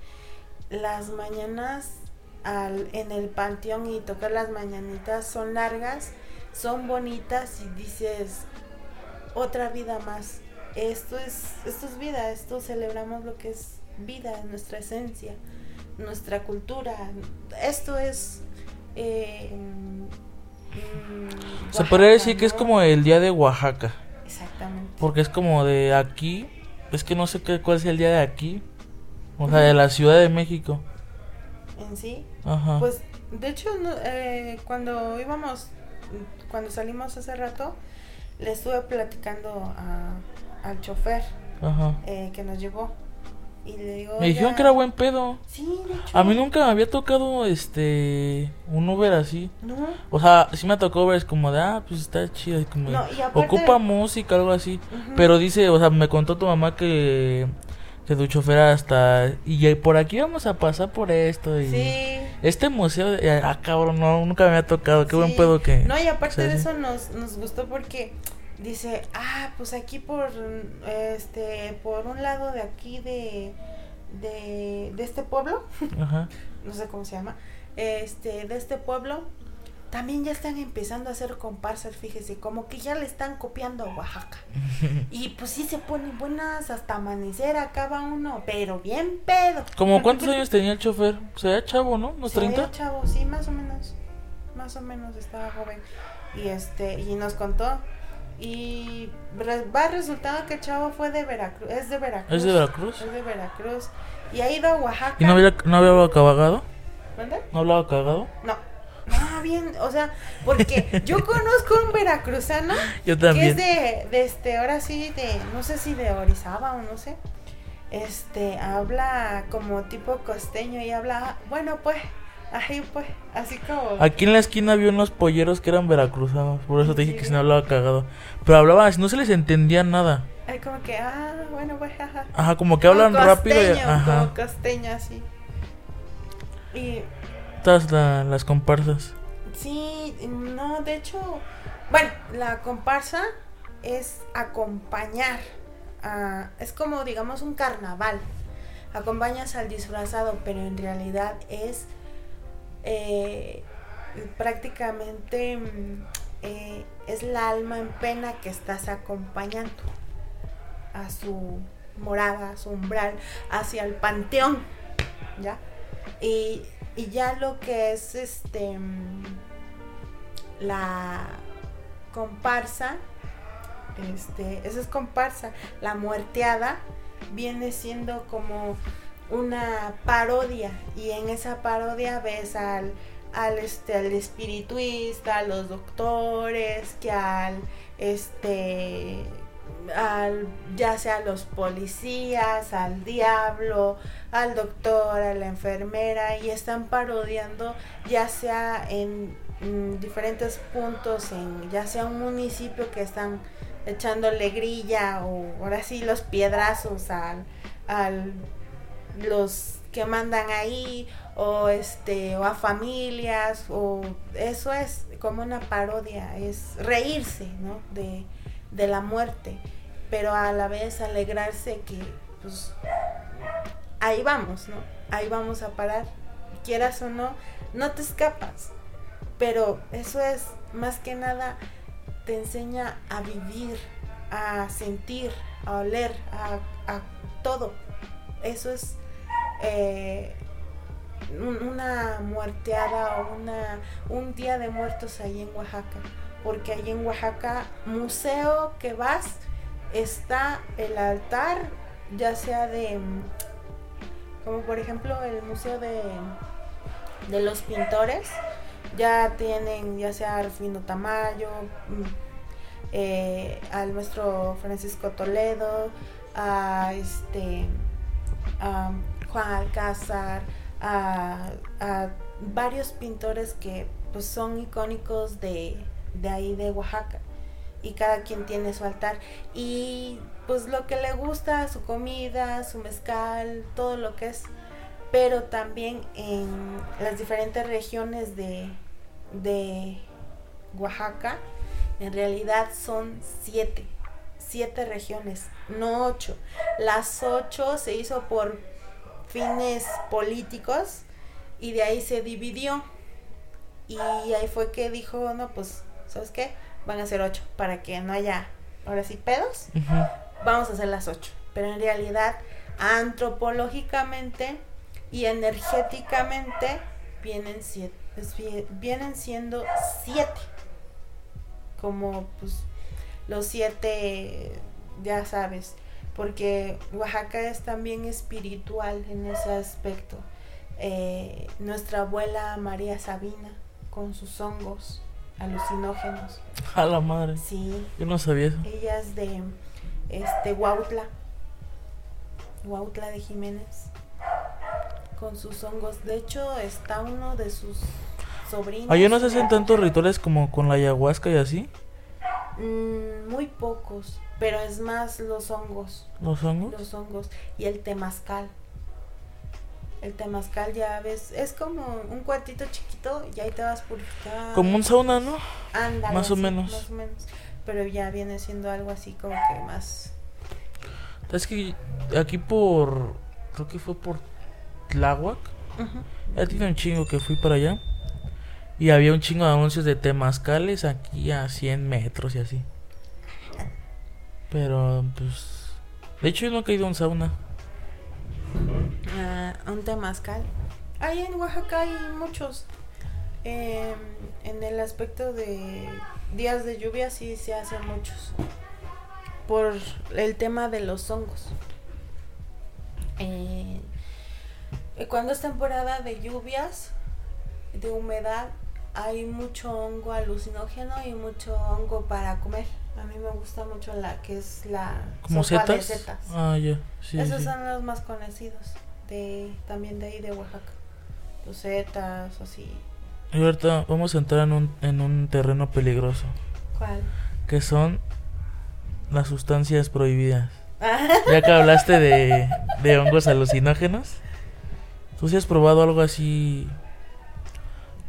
las mañanas al, en el panteón y tocar las mañanitas son largas, son bonitas y dices otra vida más. Esto es, esto es vida, esto celebramos lo que es vida, nuestra esencia, nuestra cultura. Esto es eh, mm, Se podría decir que es como el día de Oaxaca. Exactamente. Porque es como de aquí, es que no sé qué, cuál es el día de aquí, o sea, de la Ciudad de México. En sí. Ajá. Pues, de hecho, eh, cuando íbamos, cuando salimos hace rato, le estuve platicando al chofer eh, que nos llevó. Y le digo, me dijeron que era buen pedo. Sí, de hecho. A mí nunca me había tocado este un Uber así. No. O sea, sí me tocó ver es como de, ah, pues está chido, como No, y aparte- ocupa música algo así. Pero dice, o sea, me contó tu mamá que que tu chofer hasta y por aquí vamos a pasar por esto y Sí. este museo, de- ah, cabrón, no, nunca me había tocado, qué buen pedo que No, y aparte de eso nos, nos gustó porque dice, ah, pues aquí por este, por un lado de aquí de, de, de este pueblo, Ajá. no sé cómo se llama, este, de este pueblo, también ya están empezando a hacer comparsas, fíjese, como que ya le están copiando a Oaxaca. Y pues sí se ponen buenas hasta amanecer acaba uno, pero bien pedo. ¿Como cuántos años tenía el chofer? Se veía chavo, ¿no? ¿Unos Se veía 30? chavo, sí, más o menos. Más o menos estaba joven. Y este, y nos contó. Y va resultado que el chavo fue de Veracruz. Es de Veracruz. ¿Es de Veracruz? Es de Veracruz. Y ha ido a Oaxaca. ¿Y no había, no había cagado? ¿Mande? ¿No hablaba cagado? No. Bien, o sea, porque yo conozco un veracruzano Yo que es de, de este, ahora sí, de, no sé si de Orizaba o no sé. Este, habla como tipo costeño y habla, bueno, pues, ahí pues, así como... Aquí en la esquina había unos polleros que eran veracruzanos, por eso te dije Sí. que si no hablaba cagado. Pero hablaban así, no se les entendía nada. Ay, como que, ah, bueno, pues, ajá. Ajá, como que hablan rápido. y- ajá. Como costeño, así. Y Todas la- las comparsas. Sí, no, de hecho, bueno, la comparsa es acompañar. es como, digamos, un carnaval. Acompañas al disfrazado, pero en realidad es eh, prácticamente mm, eh, es la alma en pena que estás acompañando a su morada, a su umbral, hacia el panteón, ¿ya? Y, y ya lo que es este mm, la comparsa, este, esa es comparsa, la muerteada viene siendo como una parodia. Y en esa parodia ves al al este al espirituista, a los doctores, que al este al ya sea los policías, al diablo, al doctor, a la enfermera y están parodiando ya sea en mm, diferentes puntos en ya sea un municipio que están echándole grilla o ahora sí los piedrazos al, al los que mandan ahí o este o a familias o eso es como una parodia es reírse no de, de la muerte pero a la vez alegrarse que pues ahí vamos no ahí vamos a parar quieras o no no te escapas pero eso es más que nada te enseña a vivir a sentir a oler a, todo eso es eh, un- una muerteada o una, un día de muertos ahí en Oaxaca. Porque ahí en Oaxaca, museo que vas, está el altar, ya sea de, como por ejemplo el Museo de, de los Pintores, ya tienen ya sea Rufino Tamayo, mm, eh, al maestro Francisco Toledo, a este Juan Alcázar, a, a varios pintores que pues son icónicos de, de ahí de Oaxaca. Y cada quien tiene su altar. Y pues lo que le gusta, su comida, su mezcal, todo lo que es, pero también en las diferentes regiones de, de Oaxaca, en realidad son siete, siete regiones, no ocho. Las ocho se hizo por fines políticos y de ahí se dividió. Y ahí fue que dijo, no, pues, ¿sabes qué? Van a ser ocho para que no haya, ahora sí, pedos. Vamos a hacer las ocho. Pero en realidad, antropológicamente y energéticamente, vienen, siete, es vie- vienen siendo siete. Como, pues, los siete, ya sabes. Porque Oaxaca es también espiritual en ese aspecto. Eh, nuestra abuela María Sabina, con sus hongos alucinógenos. A la madre. Sí, Yo no sabía eso. ella es de este Huautla. Huautla de Jiménez. Con sus hongos. De hecho, está uno de sus sobrinos. Allá no se hacen tantos rituales como con la ayahuasca y así. Mm, muy pocos. Pero es más los hongos. Los hongos. Los hongos. Y el temazcal. El temazcal ya ves. Es como un cuartito chiquito y ahí te vas purificando. Como un sauna, ¿no? Ándale, más o menos. Más o menos. Pero ya viene siendo algo así como que más. Es que aquí por. Creo que fue por Tláhuac. Ujú. Ya tiene un chingo que fui para allá. Y había un chingo de anuncios de temazcales aquí a 100 metros y así. Pero, pues. De hecho, yo nunca he ido a un sauna. Ah, un temazcal. Ahí en Oaxaca hay muchos. Em, en el aspecto de días de lluvia sí se hacen muchos. Por el tema de los hongos. Eh, eh, cuando es temporada de lluvias, de humedad, hay mucho hongo alucinógeno y mucho hongo para comer. A mí me gusta mucho la que es la ¿Como sopa de setas? setas. Ah, ya. Sí, Esos sí. son los más conocidos, de también de ahí de Oaxaca. Los zetas, así. Y ahorita vamos a entrar en un, en un terreno peligroso. ¿Cuál? Que son las sustancias prohibidas. Ya que hablaste de, de hongos alucinógenos, ¿tú sí has probado algo así?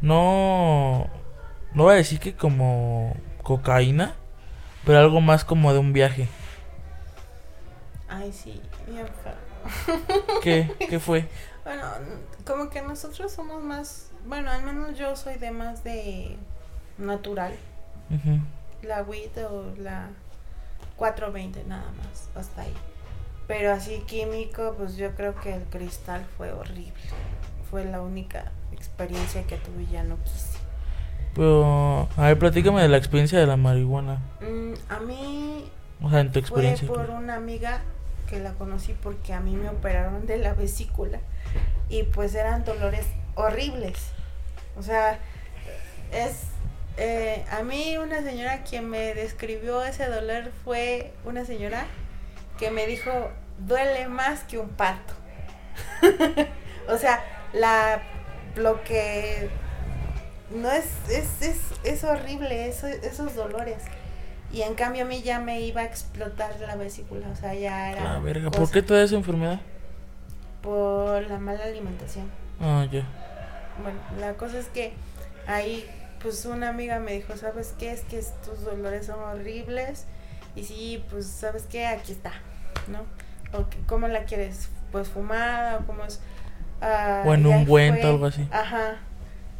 No, no voy a decir que como cocaína, pero algo más como de un viaje. Ay, sí, bien. ¿Qué? ¿Qué fue? Bueno, como que nosotros somos más, bueno, al menos yo soy de más de natural. La WIT o la 420 nada más, hasta ahí. Pero así químico, pues yo creo que el cristal fue horrible. Fue la única experiencia que tuve y ya no quise. Pero, a ver, platícame de la experiencia de la marihuana. Mm, a mí O sea, en tu Fue experiencia. por una amiga que la conocí porque a mí me operaron de la vesícula y pues eran dolores horribles. O sea, es eh, a mí una señora quien me describió ese dolor fue una señora que me dijo duele más que un parto. o sea, la lo que no es es, es, es horrible eso- esos dolores. Y en cambio a mí ya me iba a explotar la vesícula, o sea, ya era... La verga, ¿por qué te da esa enfermedad? Por la mala alimentación. Ah, ya. Bueno, la cosa es que ahí, pues una amiga me dijo, ¿sabes qué? Es que estos dolores son horribles. Y sí, pues, ¿sabes qué? Aquí está, ¿no? O ¿Cómo la quieres? Pues fumada o cómo es... Ah, O en ahí ungüento, fue- algo así. Ajá.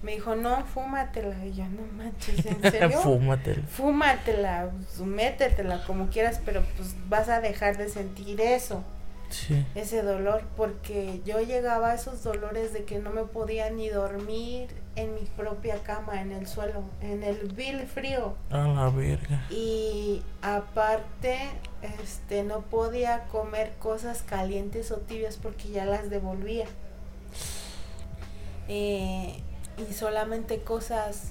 Me dijo, no, fúmatela. Y yo, no manches, ¿en serio? Fúmatela, pues, métetela como quieras, pero pues vas a dejar de sentir eso. Sí. ese dolor, porque yo llegaba a esos dolores de que no me podía ni dormir en mi propia cama, en el suelo, en el vil frío. A la verga. Y aparte, este, no podía comer cosas calientes o tibias porque ya las devolvía. Eh, y solamente cosas,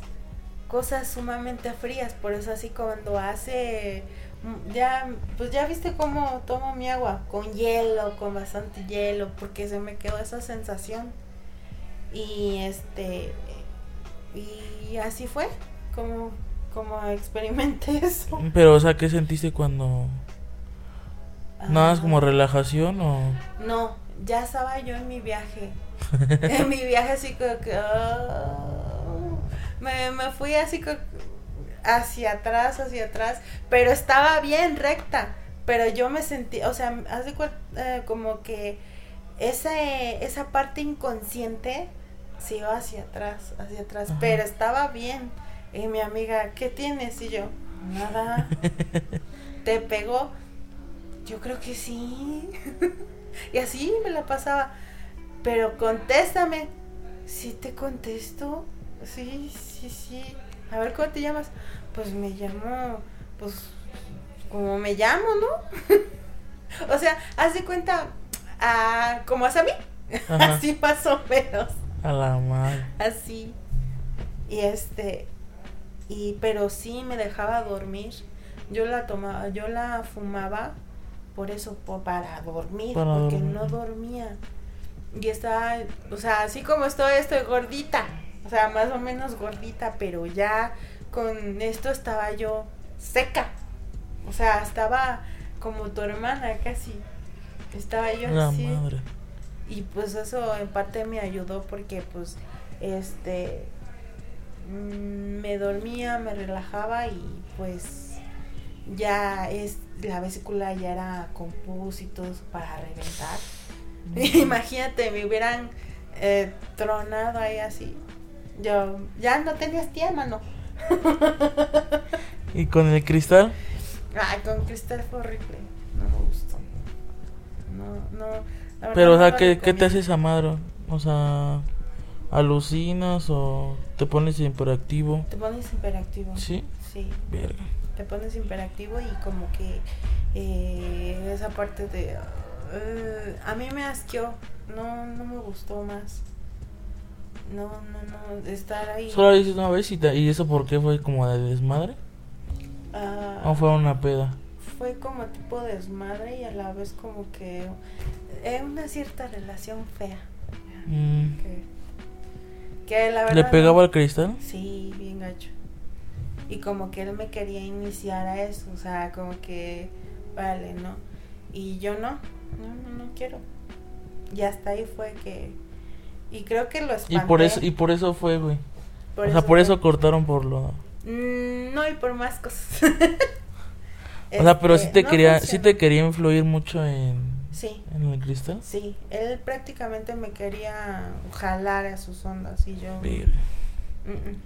cosas sumamente frías. Por eso así cuando hace, mm, ya, pues ya viste cómo tomo mi agua, con hielo, con bastante hielo, porque se me quedó esa sensación. Y este, y así fue, como, como experimenté eso. Pero, o sea, ¿qué sentiste cuando... ¿Nada más Ah, como relajación o...? No, ya estaba yo en mi viaje. en mi viaje así como que... ah, me, me fui así co- hacia atrás, hacia atrás, pero estaba bien recta. Pero yo me sentí, o sea, hace como que ese, esa parte inconsciente se iba hacia atrás, hacia atrás, Ajá. pero estaba bien. Y mi amiga, ¿qué tienes? Y yo, nada. ¿Te pegó? Yo creo que sí. Y así me la pasaba. Pero contéstame. Sí te contesto. Sí, sí, sí. A ver, ¿cómo te llamas? Pues me llamo, pues, como me llamo, ¿no? o sea, haz de cuenta, ah, como hace a mí. Ajá. Así más o menos. A la madre. Así. Y este, y pero sí me dejaba dormir. Yo la tomaba, yo la fumaba por eso, para dormir, Para porque dormir. no dormía. Y estaba, o sea, así como estoy, estoy gordita. O sea, más o menos gordita, pero ya con esto estaba yo seca. O sea, estaba como tu hermana casi. Estaba yo La así. madre. Y pues eso en parte me ayudó porque pues este mm, me dormía, me relajaba y pues ya es la vesícula ya era eso para reventar. Imagínate, me hubieran eh, tronado ahí así. Yo ya no tenías tía, mano. ¿Y con el cristal? Ay, con cristal fue horrible. No me gustó. No, no. la Pero, o sea, ¿qué, ¿qué te recomiendo. hace esa madre? O sea, ¿alucinas o te pones hiperactivo? Te pones hiperactivo. ¿Sí? Sí. Verga. Te pones hiperactivo y como que eh, esa parte de eh, a mí me asqueó no no me gustó más no no no estar ahí Solo lo dices una vez y, te- y eso por qué fue como de desmadre? Ah, ¿O fue una peda? fue como tipo desmadre y a la vez como que es una cierta relación fea Mm. que, que la verdad ¿Le pegaba al cristal? Sí, bien gacho. Y como que él me quería iniciar a eso, o sea, como que, vale, ¿no? Y yo no, no, no, no quiero. Y hasta ahí fue que... Y creo que lo Y espanté. por eso, y por eso fue, güey. por o sea, por eso cortaron por lo... Mm, no, y por más cosas. O sea, pero sí Este, te no quería, sí te quería influir mucho en, Sí, en el cristal. sí. Él prácticamente me quería jalar a sus ondas y yo... Mm, mm.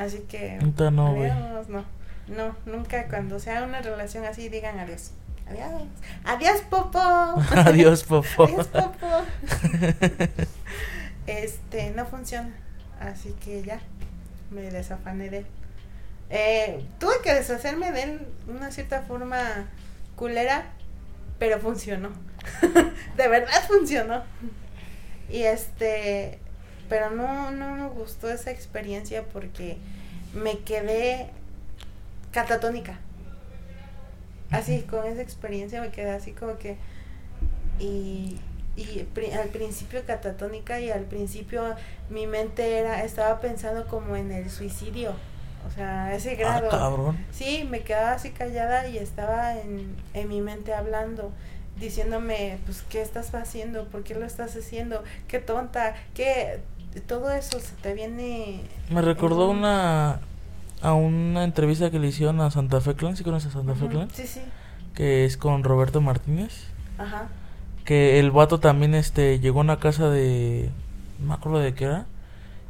Así que... No, adiós, no. No, nunca cuando sea una relación así digan adiós. Adiós. Adiós, Popo. Adiós, Popo. Adiós, Popo. Este, no funciona. Así que ya, me desafané de él. Eh, tuve que deshacerme de él de una cierta forma culera, pero funcionó. de verdad funcionó. Y este, pero no, no me gustó esa experiencia porque me quedé catatónica. Así, con esa experiencia me quedé así como que... Y, y pri- al principio catatónica y al principio mi mente era estaba pensando como en el suicidio. O sea, ese Ah, grado. cabrón. Sí, me quedaba así callada y estaba en, en mi mente hablando, diciéndome, pues, ¿qué estás haciendo? ¿Por qué lo estás haciendo? ¿Qué tonta? ¿Qué? Todo eso se te viene... Me recordó una a una entrevista que le hicieron a Santa Fe Clan, ¿sí conoces a Santa Fe Clan? Sí, sí. Que es con Roberto Martínez. Ajá. Que el vato también este llegó a una casa de no me acuerdo de qué era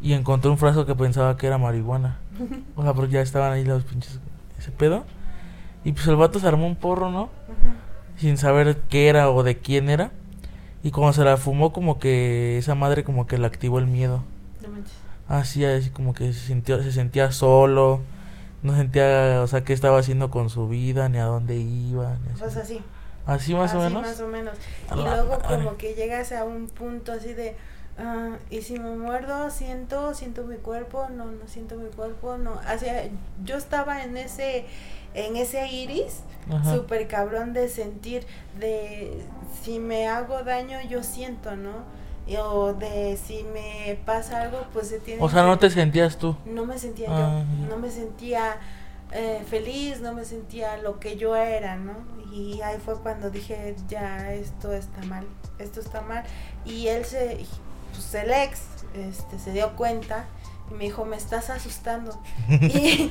y encontró un frasco que pensaba que era marihuana. O sea, porque ya estaban ahí los pinches ese pedo. Y pues el vato se armó un porro, ¿no? Ujú. sin saber qué era o de quién era. Y cuando se la fumó, como que esa madre como que le activó el miedo. No manches. Así, así como que se sintió, se sentía solo, no sentía, o sea, qué estaba haciendo con su vida, ni a dónde iba. Ni así. Pues así. Así más o así menos. más o menos. Y la luego madre. como que llegas a un punto así de, ah, y si me muerdo, siento, siento mi cuerpo, no, no siento mi cuerpo, no. O sea, yo estaba en ese, en ese iris, súper cabrón de sentir, de si me hago daño, yo siento, ¿no? O de si me pasa algo, pues se tiene O sea, no te sentías tú. no me sentía Ah, yo, no me sentía eh, feliz, no me sentía lo que yo era, ¿no? Y ahí fue cuando dije, ya, esto está mal, esto está mal. Y él se, pues el ex, este, se dio cuenta me dijo, me estás asustando. y,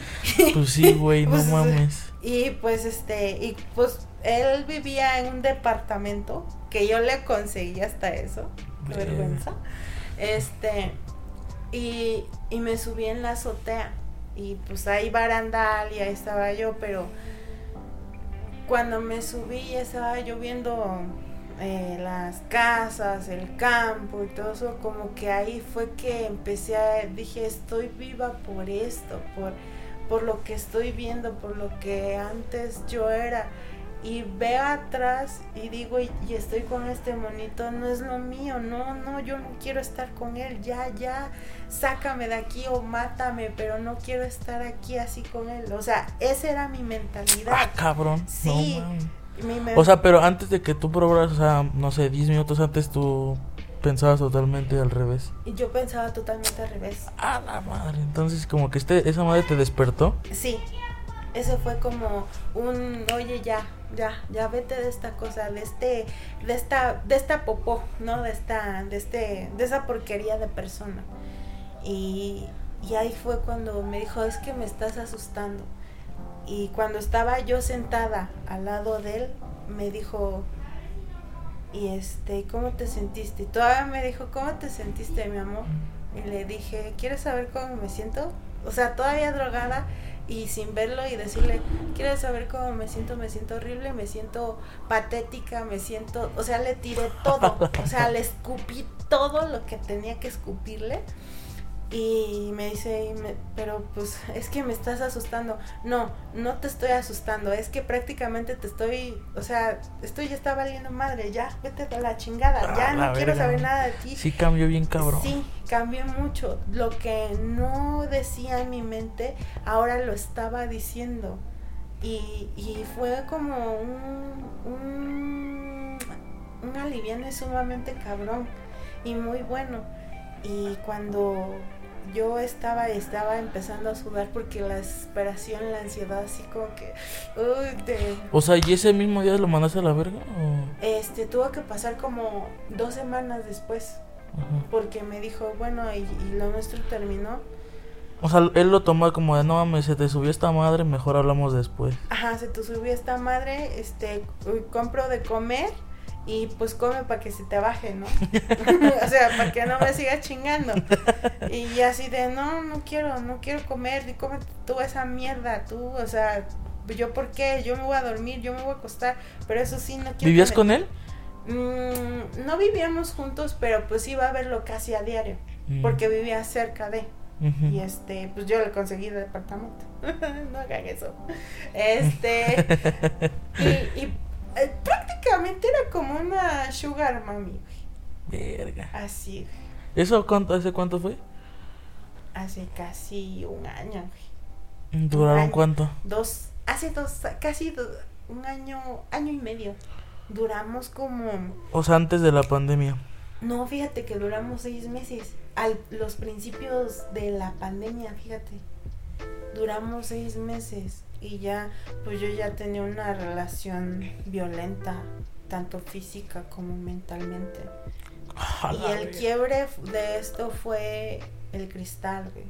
Pues sí, güey, no Pues, mames. y pues este, y pues él vivía en un departamento que yo le conseguí hasta eso, vergüenza. Este, y, y me subí en la azotea y pues ahí barandal y ahí estaba yo, pero cuando me subí estaba yo viendo eh, las casas, el campo y todo eso, como que ahí fue que empecé a, dije, estoy viva por esto, por, por lo que estoy viendo, por lo que antes yo era. Y veo atrás y digo, y, y estoy con este monito, no es lo mío, no, no, yo no quiero estar con él, ya, ya, sácame de aquí o mátame, pero no quiero estar aquí así con él. O sea, esa era mi mentalidad. Ah, cabrón. Sí. No O sea, pero antes de que tú probaras, o sea, no sé, 10 minutos antes tú pensabas totalmente al revés. Y yo pensaba totalmente al revés. A la madre. Entonces, como que este, esa madre te despertó. Sí, eso fue como un, oye, ya, ya, ya vete de esta cosa, de este, de esta, de esta popó, ¿no? De esta, de este, de esa porquería de persona. Y, y ahí fue cuando me dijo, es que me estás asustando. Y cuando estaba yo sentada al lado de él, me dijo, y este, ¿cómo te sentiste? Y todavía me dijo, ¿cómo te sentiste, mi amor? Y le dije, ¿quieres saber cómo me siento? O sea, todavía drogada y sin verlo y decirle, ¿quieres saber cómo me siento? Me siento horrible, me siento patética, me siento, o sea, le tiré todo, o sea, le escupí todo lo que tenía que escupirle. Y me dice, y me- pero pues es que me estás asustando. No, no te estoy asustando, es que prácticamente te estoy, o sea, esto ya está valiendo madre, ya, vete a la chingada, ya no quiero saber nada de ti. Sí cambió bien cabrón. Sí, cambió mucho. Lo que no decía en mi mente, ahora lo estaba diciendo. Y, y fue como un, un, un aliviane sumamente cabrón y muy bueno. Y cuando yo estaba, estaba empezando a sudar porque la desesperación, la ansiedad, así como que, uy, de- O sea, ¿y ese mismo día lo mandaste a la verga? O... este, tuvo que pasar como dos semanas después. Ajá. porque me dijo, bueno, y, y lo nuestro terminó. O sea, él lo tomó como de no mames, se te subió esta madre, mejor hablamos después. Ajá, se te subió esta madre, este, compro de comer y pues come para que se te baje, ¿no? o sea, para que no me sigas chingando. Y así de, no, no quiero, no quiero comer, y come tú esa mierda, tú, o sea, yo por qué, yo me voy a dormir, yo me voy a acostar, pero eso sí, no quiero. ¿Vivías con él? Mm, no vivíamos juntos, pero pues iba a verlo casi a diario, Mm. porque vivía cerca de. Y este, pues yo le conseguí el departamento. no hagan eso. Este. y y, eh, prácticamente era como una sugar mami. güey. Verga. Así, güey. ¿Eso cuánto, hace cuánto fue? Hace casi un año. güey. ¿Duraron año. cuánto? Dos. Hace dos. Casi un año. Año y medio. Duramos como. O sea, antes de la pandemia. No, fíjate que duramos seis meses. Al los principios de la pandemia, fíjate. Duramos seis meses. Y ya, pues yo ya tenía una relación violenta, tanto física como mentalmente. Y el quiebre de esto fue el cristal, güey.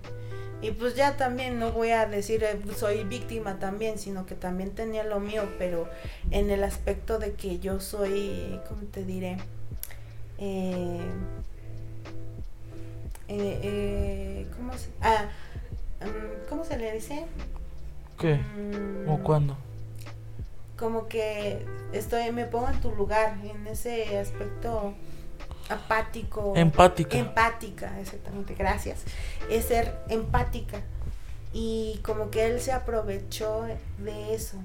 Y pues ya también no voy a decir eh, soy víctima también, sino que también tenía lo mío, pero en el aspecto de que yo soy, ¿cómo te diré? Eh, eh, eh, ¿cómo, se, ah, mm, ¿Cómo se le dice? ¿Qué? ¿O cuándo? como que estoy, me pongo en tu lugar, en ese aspecto apático. Empática. Empática, exactamente, gracias. Es ser empática. Y como que él se aprovechó de eso.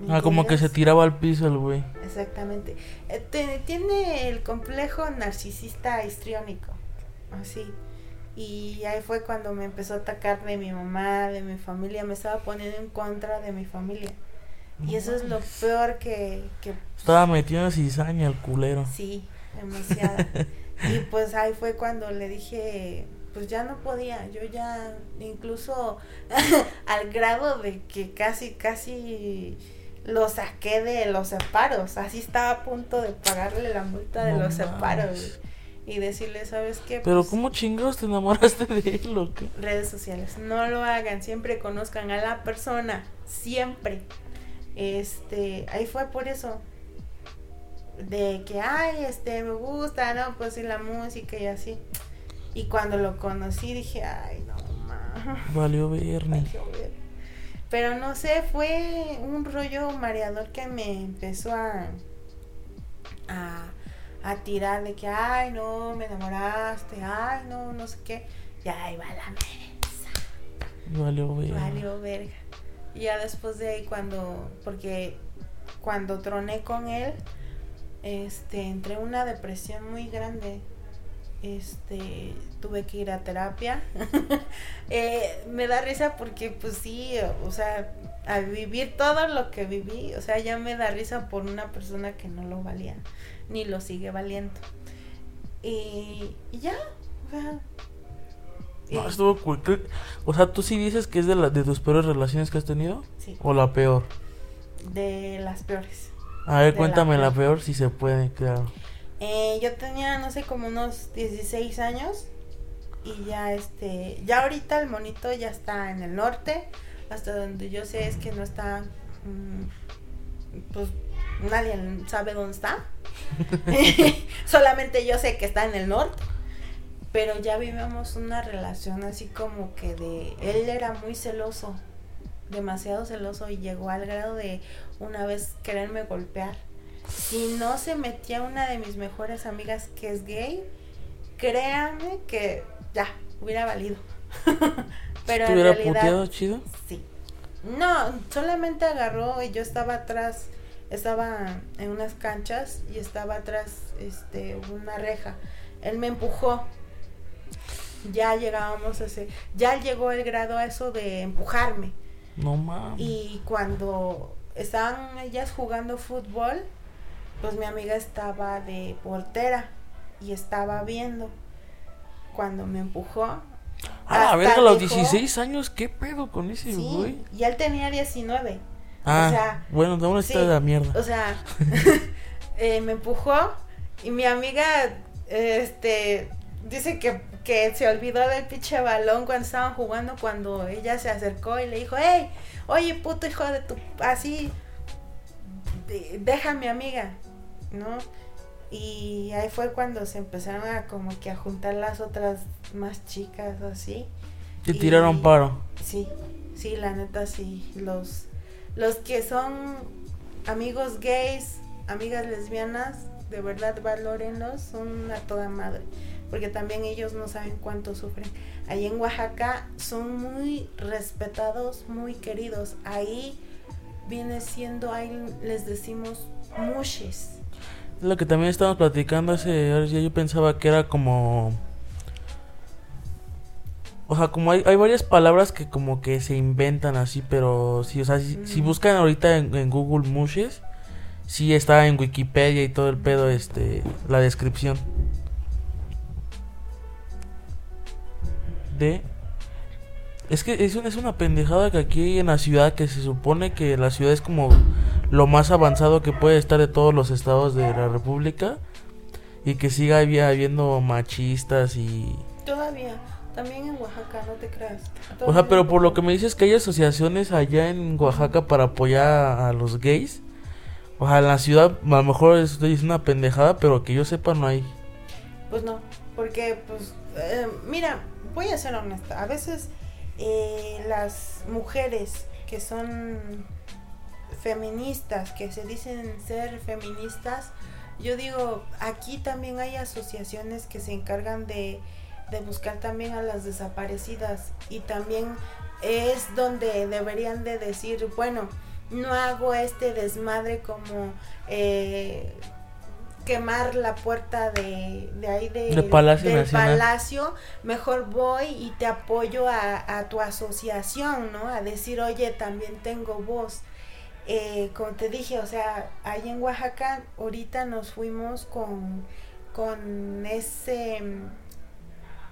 ¿me Ah, como que se tiraba al piso el güey. Exactamente. Eh, tiene el complejo narcisista histriónico, así. Y ahí fue cuando me empezó a atacar de mi mamá, de mi familia, me estaba poniendo en contra de mi familia. Y eso es lo peor que, que Estaba metido en cizaña el culero. sí, demasiada. y pues ahí fue cuando le dije, pues ya no podía, yo ya incluso al grado de que casi, casi lo saqué de los separos, así estaba a punto de pagarle la multa de No los separos. Y decirle, ¿sabes qué? Pero Pues, ¿cómo chingados te enamoraste de él o qué? redes sociales, no lo hagan, siempre conozcan a la persona, siempre. Este, ahí fue por eso. De que, ay, este, me gusta, ¿no? Pues y la música y así. Y cuando lo conocí dije, ay, no, ma. Valió Bernie. valió ver". Pero no sé, fue un rollo mareador que me empezó a, a, a tirar de que, ay, no, me enamoraste, ay, no, no sé qué. Y ahí va la mesa. Valió Bernie. Valió verga. Y ya después de ahí cuando, porque cuando troné con él, este, entré en una depresión muy grande. Este, tuve que ir a terapia. Eh, me da risa porque pues sí, o sea, al vivir todo lo que viví, o sea, ya me da risa por una persona que no lo valía, ni lo sigue valiendo. Y, y ya, o sea, No, estuvo cool. O sea, ¿tú sí dices que es de, la, de tus peores relaciones que has tenido? sí, ¿O la peor? de las peores. A ver, De la cuéntame la peor. peor si se puede, claro. Eh, yo tenía, no sé, como unos 16 años y ya este, ya ahorita el monito ya está en el norte, hasta donde yo sé es que no está, mm, pues nadie sabe dónde está, solamente yo sé que está en el norte, pero ya vivimos una relación así como que de, él era muy celoso, demasiado celoso y llegó al grado de una vez quererme golpear. Si no se metía una de mis mejores amigas que es gay, créanme que ya, hubiera valido. Pero ¿Te hubiera realidad, puteado chido? sí. No, solamente agarró y yo estaba atrás, estaba en unas canchas y estaba atrás este una reja. Él me empujó. Ya llegábamos a ese, ya llegó el grado a eso de empujarme. No mames. Y cuando estaban ellas jugando fútbol, pues mi amiga estaba de portera y estaba viendo. Cuando me empujó. Ah, hasta verga, a los dejó- 16 años, ¿qué pedo con ese Sí, güey? y él tenía 19. Ah, sea, bueno, de una está sí. de la mierda. O sea, eh, me empujó y mi amiga, este, dice que, que se olvidó del pinche balón cuando estaban jugando, cuando ella se acercó y le dijo, hey, oye, puto hijo de tu, así, de- deja a mi amiga, ¿no? Y ahí fue cuando se empezaron a como que a juntar las otras más chicas, así. Te y- tiraron paro. Sí, sí, la neta sí. Los, los que son amigos gays, amigas lesbianas, de verdad valórenlos, son a toda madre. Porque también ellos no saben cuánto sufren. Ahí en Oaxaca son muy respetados, muy queridos. Ahí viene siendo, ahí les decimos mushes. Lo que también estábamos platicando hace día. Yo pensaba que era como. O sea, como hay, hay varias palabras que como que se inventan así, pero sí, o sea, si, si buscan ahorita en, en Google Mushes, sí está en Wikipedia y todo el pedo, este, la descripción. De... Es que es, es una pendejada que aquí en la ciudad, que se supone que la ciudad es como lo más avanzado que puede estar de todos los estados de la república y que siga habi- habiendo machistas y Todavía, también en Oaxaca, no te creas. o sea pero por lo que me dices que hay asociaciones allá en Oaxaca para apoyar a, a los gays o sea en la ciudad a lo mejor es, es una pendejada pero que yo sepa no hay Pues no, porque pues, eh, mira, voy a ser honesta, a veces eh, las mujeres que son feministas que se dicen ser feministas, yo digo, aquí también hay asociaciones que se encargan de, de buscar también a las desaparecidas y también es donde deberían de decir, bueno, no hago este desmadre como eh, quemar la puerta de, de ahí de, Palacio del Nacional. palacio, mejor voy y te apoyo a, a tu asociación, ¿no? A decir, oye, también tengo voz. Eh, como te dije, o sea, ahí en Oaxaca ahorita nos fuimos con, con ese,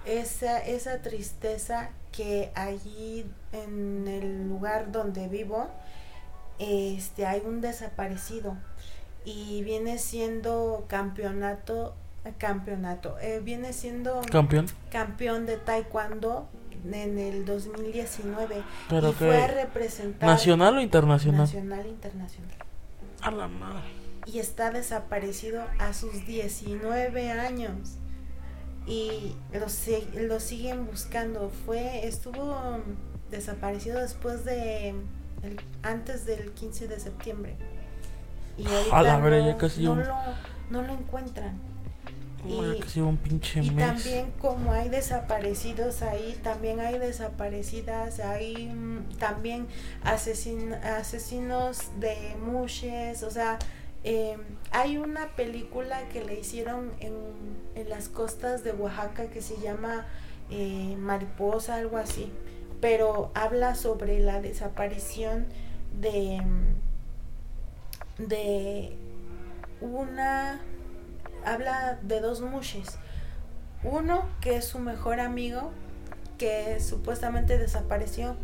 esa, esa tristeza que allí en el lugar donde vivo, este, hay un desaparecido y viene siendo campeonato, campeonato, eh, viene siendo Campeón. campeón de taekwondo en el 2019 Pero y que- fue a representar ¿Nacional o internacional? nacional internacional. A la madre. y está desaparecido a sus 19 años. Y lo, lo siguen buscando. Fue estuvo desaparecido después de el- antes del 15 de septiembre. Y ahorita A la no, verga, ya casi no un- lo, no lo encuentran Y- que un pinche y mes. también como hay desaparecidos ahí, también hay desaparecidas, hay mm, también asesin- asesinos de mushes, o sea, eh, hay una película que le hicieron en, en las costas de Oaxaca que se llama eh, Mariposa, algo así, pero habla sobre la desaparición de, de una habla de dos mushes. Uno que es su mejor amigo, que supuestamente desapareció.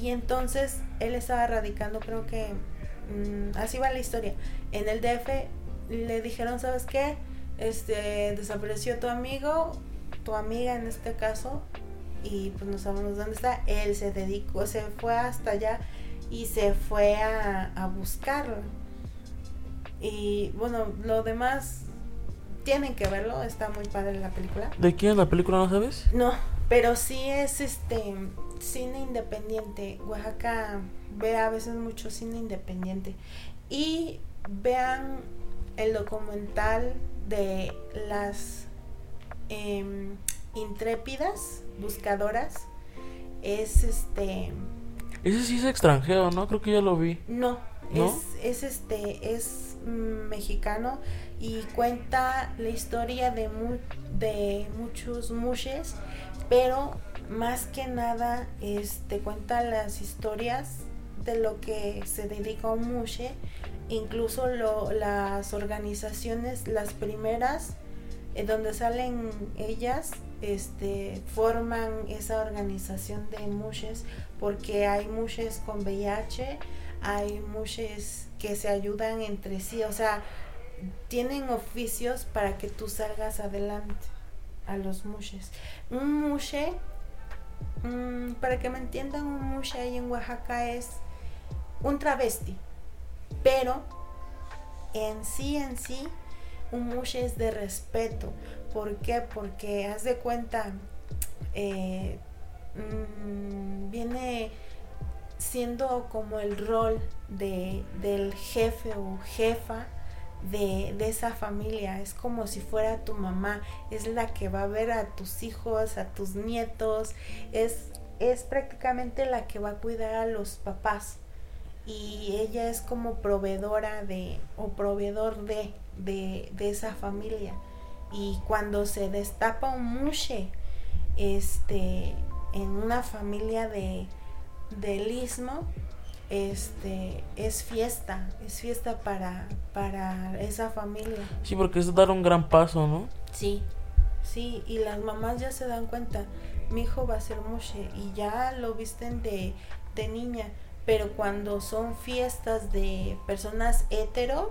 Y entonces él estaba radicando, creo que mm, así va la historia. En el DF le dijeron, ¿sabes qué? Este desapareció tu amigo, tu amiga en este caso, y pues no sabemos dónde está. Él se dedicó, se fue hasta allá y se fue a, a buscarlo. Y bueno, lo demás tienen que verlo, está muy padre la película. ¿De quién es la película, no sabes? No, pero sí es este cine independiente. Oaxaca ve a veces mucho cine independiente. Y vean el documental de las em, intrépidas buscadoras. Es este Ese sí es extranjero, ¿no? Creo que ya lo vi. no, ¿No? es, es este, es mm, mexicano y cuenta la historia de, mu- de muchos mushes, pero más que nada este, cuenta las historias de lo que se dedica un mushe, incluso lo- las organizaciones, las primeras, en donde salen ellas, este, forman esa organización de mushes, porque hay mushes con VIH, hay mushes que se ayudan entre sí, o sea, tienen oficios para que tú salgas adelante a los mushes. Un mushe, mm, para que me entiendan, un mushe ahí en Oaxaca es un travesti, pero en sí, en sí, un mushe es de respeto. ¿Por qué? Porque haz de cuenta, eh, mm, viene siendo como el rol de, del jefe o jefa de, de esa familia. Es como si fuera tu mamá. Es la que va a ver a tus hijos, a tus nietos. Es, es prácticamente la que va a cuidar a los papás. Y ella es como proveedora de, o proveedor de, de, de esa familia. Y cuando se destapa un mushe, este, en una familia de, del istmo, este, es fiesta, es fiesta para, para esa familia. Sí, porque es dar un gran paso, ¿no? Sí, sí, y las mamás ya se dan cuenta, mi hijo va a ser mushe y ya lo visten de, de niña, pero cuando son fiestas de personas hetero,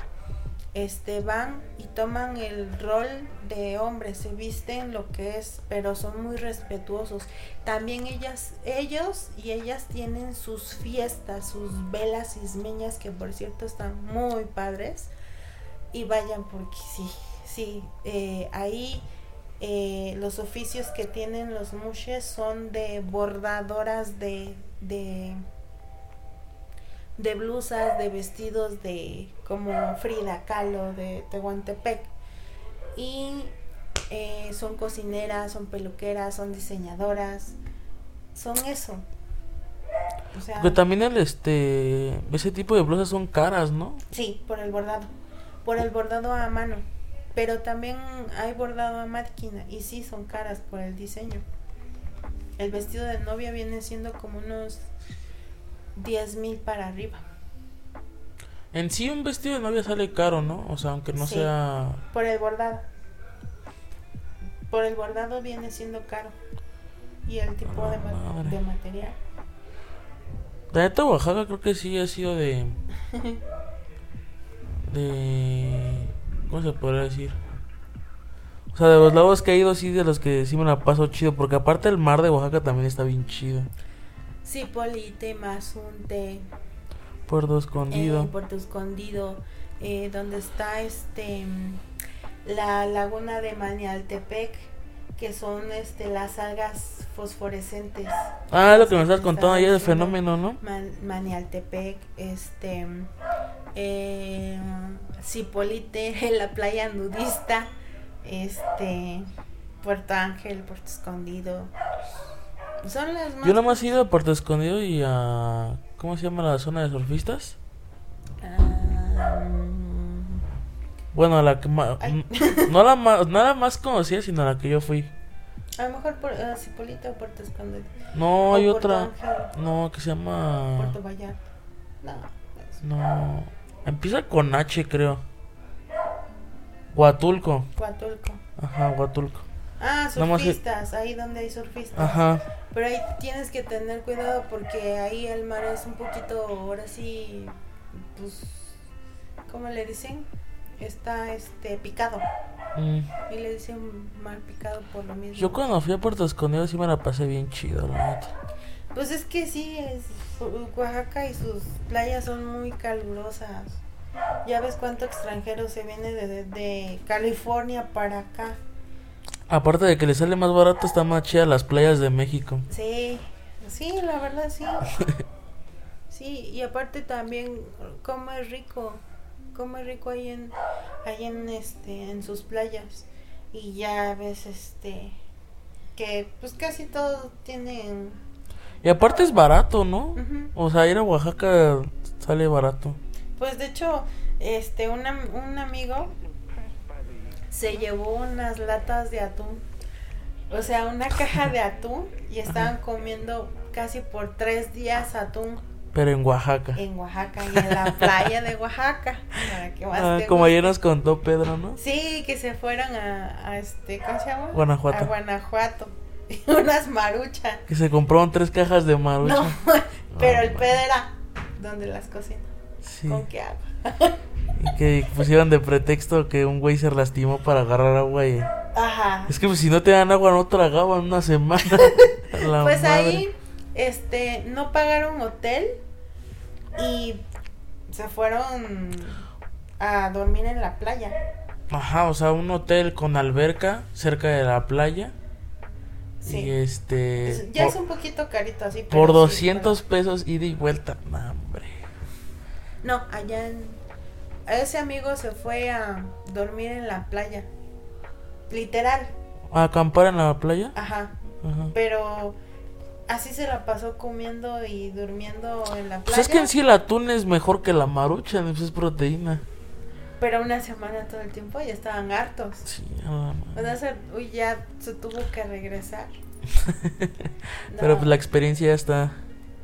este van y toman el rol de hombres, se visten lo que es, pero son muy respetuosos. También ellas, ellos y ellas tienen sus fiestas, sus velas ismeñas, que por cierto están muy padres. Y vayan porque sí, sí, eh, ahí eh, los oficios que tienen los mushes son de bordadoras de, de, de blusas, de vestidos de como Frida Kahlo de Tehuantepec. Y eh, son cocineras, son peluqueras, son diseñadoras, son eso. O sea, Porque también el este ese tipo de blusas son caras, ¿no? sí, por el bordado, por el bordado a mano. Pero también hay bordado a máquina y sí son caras por el diseño. El vestido de novia viene siendo como unos 10 mil para arriba. En sí un vestido de novia sale caro, ¿no? O sea, aunque no Sí. sea Por el bordado. Por el bordado viene siendo caro. Y el tipo de, ma- de material. La neta Oaxaca creo que sí ha sido de de ¿cómo se podría decir? O sea, de los lados que he ido sí de los que sí me la paso chido, porque aparte el mar de Oaxaca también está bien chido. Sí, Polite, Mazunte, Puerto Escondido. Puerto Escondido, eh, donde está este la laguna de Manialtepec, que son este las algas fosforescentes. ah, lo que me estás contando ayer del diciendo. fenómeno, ¿no? Man- Manialtepec, este, eh, Cipolite, la playa nudista, este, Puerto Ángel, Puerto Escondido. Son las más. Yo nomás he ido a Puerto Escondido y a ¿cómo se llama la zona de surfistas? Mm, Bueno, la que más Ay. no la más no la más conocida, sino a la que yo fui. a lo mejor por uh, Cipolite o Puerto Escondido. No, O hay otra. Ángel, No, que se llama Puerto Vallarta. No, No. Empieza con H, creo. Huatulco. Huatulco. Ajá, Huatulco. Ah, surfistas, ahí donde hay surfistas. Ajá. Pero ahí tienes que tener cuidado porque ahí el mar es un poquito, ahora sí, pues, ¿cómo le dicen? Está, este, picado. Mm. Y le dicen mar picado por lo mismo. Yo cuando fui a Puerto Escondido sí me la pasé bien chido, la neta. Pues es que sí, es, Oaxaca y sus playas son muy calurosas. Ya ves cuánto extranjero se viene de, de- de California para acá. Aparte de que le sale más barato, está más chida las playas de México. Sí, sí, la verdad sí. Sí, y aparte también como es rico, como es rico ahí en ahí en este en sus playas y ya ves este que pues casi todos tienen Y aparte es barato, ¿no? O sea, ir a Oaxaca sale barato. Pues de hecho, este un, am- un amigo se llevó unas latas de atún. O sea, una caja de atún y estaban comiendo casi por tres días atún Pero en Oaxaca. en Oaxaca y en la playa de Oaxaca. Para que más Ah, como ayer nos contó Pedro, ¿no? Sí, que se fueron a, a este, ¿cómo se llama? Guanajuato. A Guanajuato. Unas maruchas. Que se compraron tres cajas de marucha. No, pero Ah, el pedo era donde las cocina. Sí. ¿Con qué agua? Que pusieron de pretexto que un güey se lastimó para agarrar agua y... Ajá. Es que pues, si no te dan agua no tragaban una semana. Pues madre. ahí, este, no pagaron hotel y se fueron a dormir en la playa. Ajá, o sea, un hotel con alberca cerca de la playa. Sí. Y este... Es- ya es un poquito carito así. por sí, 200 pesos ida y vuelta. No, hombre. No, allá en... Ese amigo se fue a dormir en la playa. Literal, ¿A acampar en la playa? ajá. Ajá. Pero así se la pasó comiendo y durmiendo en la Pues playa. es que en sí el atún es mejor que la marucha, pues es proteína. Pero una semana todo el tiempo ya estaban hartos. Sí, a la O madre. sea, se- uy, ya se tuvo que regresar. Pero pues la experiencia ya está.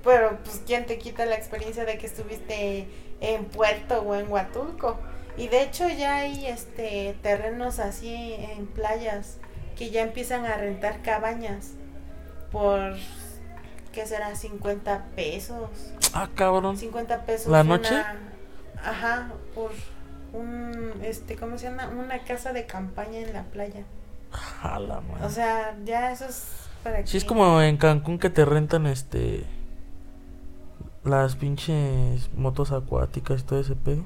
Pero pues quién te quita la experiencia de que estuviste en Puerto o en Huatulco. Y de hecho ya hay este terrenos así en playas que ya empiezan a rentar cabañas por ¿qué será? 50 pesos. Ah, cabrón. 50 pesos ¿La una- noche? Ajá, por un este ¿cómo se llama? Una casa de campaña en la playa. A la madre. O sea, ya eso es para Sí, es que- como en Cancún que te rentan este. Las pinches motos acuáticas y todo ese pedo.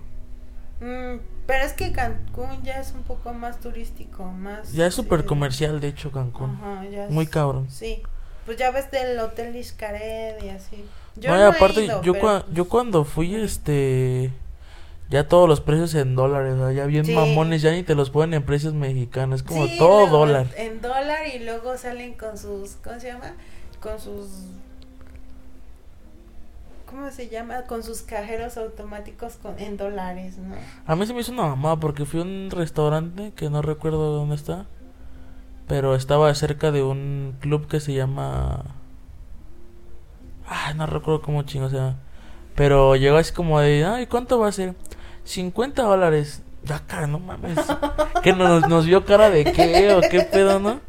Mm, pero es que Cancún ya es un poco más turístico, más... Ya es súper eh, comercial, de hecho, Cancún. Ajá, ya es- Muy cabrón. Sí, pues ya ves del Hotel Iscaret y así. Yo No, he aparte, ido, yo, pero, cua- yo cuando fui, este. Ya todos los precios en dólares, ¿no? ya bien Sí. mamones, ya ni te los ponen en precios mexicanos, es como Sí, todo dólar. En dólar y luego salen con sus, ¿cómo se llama? Con sus, ¿cómo se llama? Con sus cajeros automáticos con, en dólares, ¿no? A mí se me hizo una mamada porque fui a un restaurante que no recuerdo dónde está, pero estaba cerca de un club que se llama. Ay, no recuerdo cómo chingo se llama. Pero llegó así como de, ay, ¿cuánto va a ser? 50 dólares. Ya, cara, no mames. que nos, nos vio cara de qué o qué pedo, ¿no?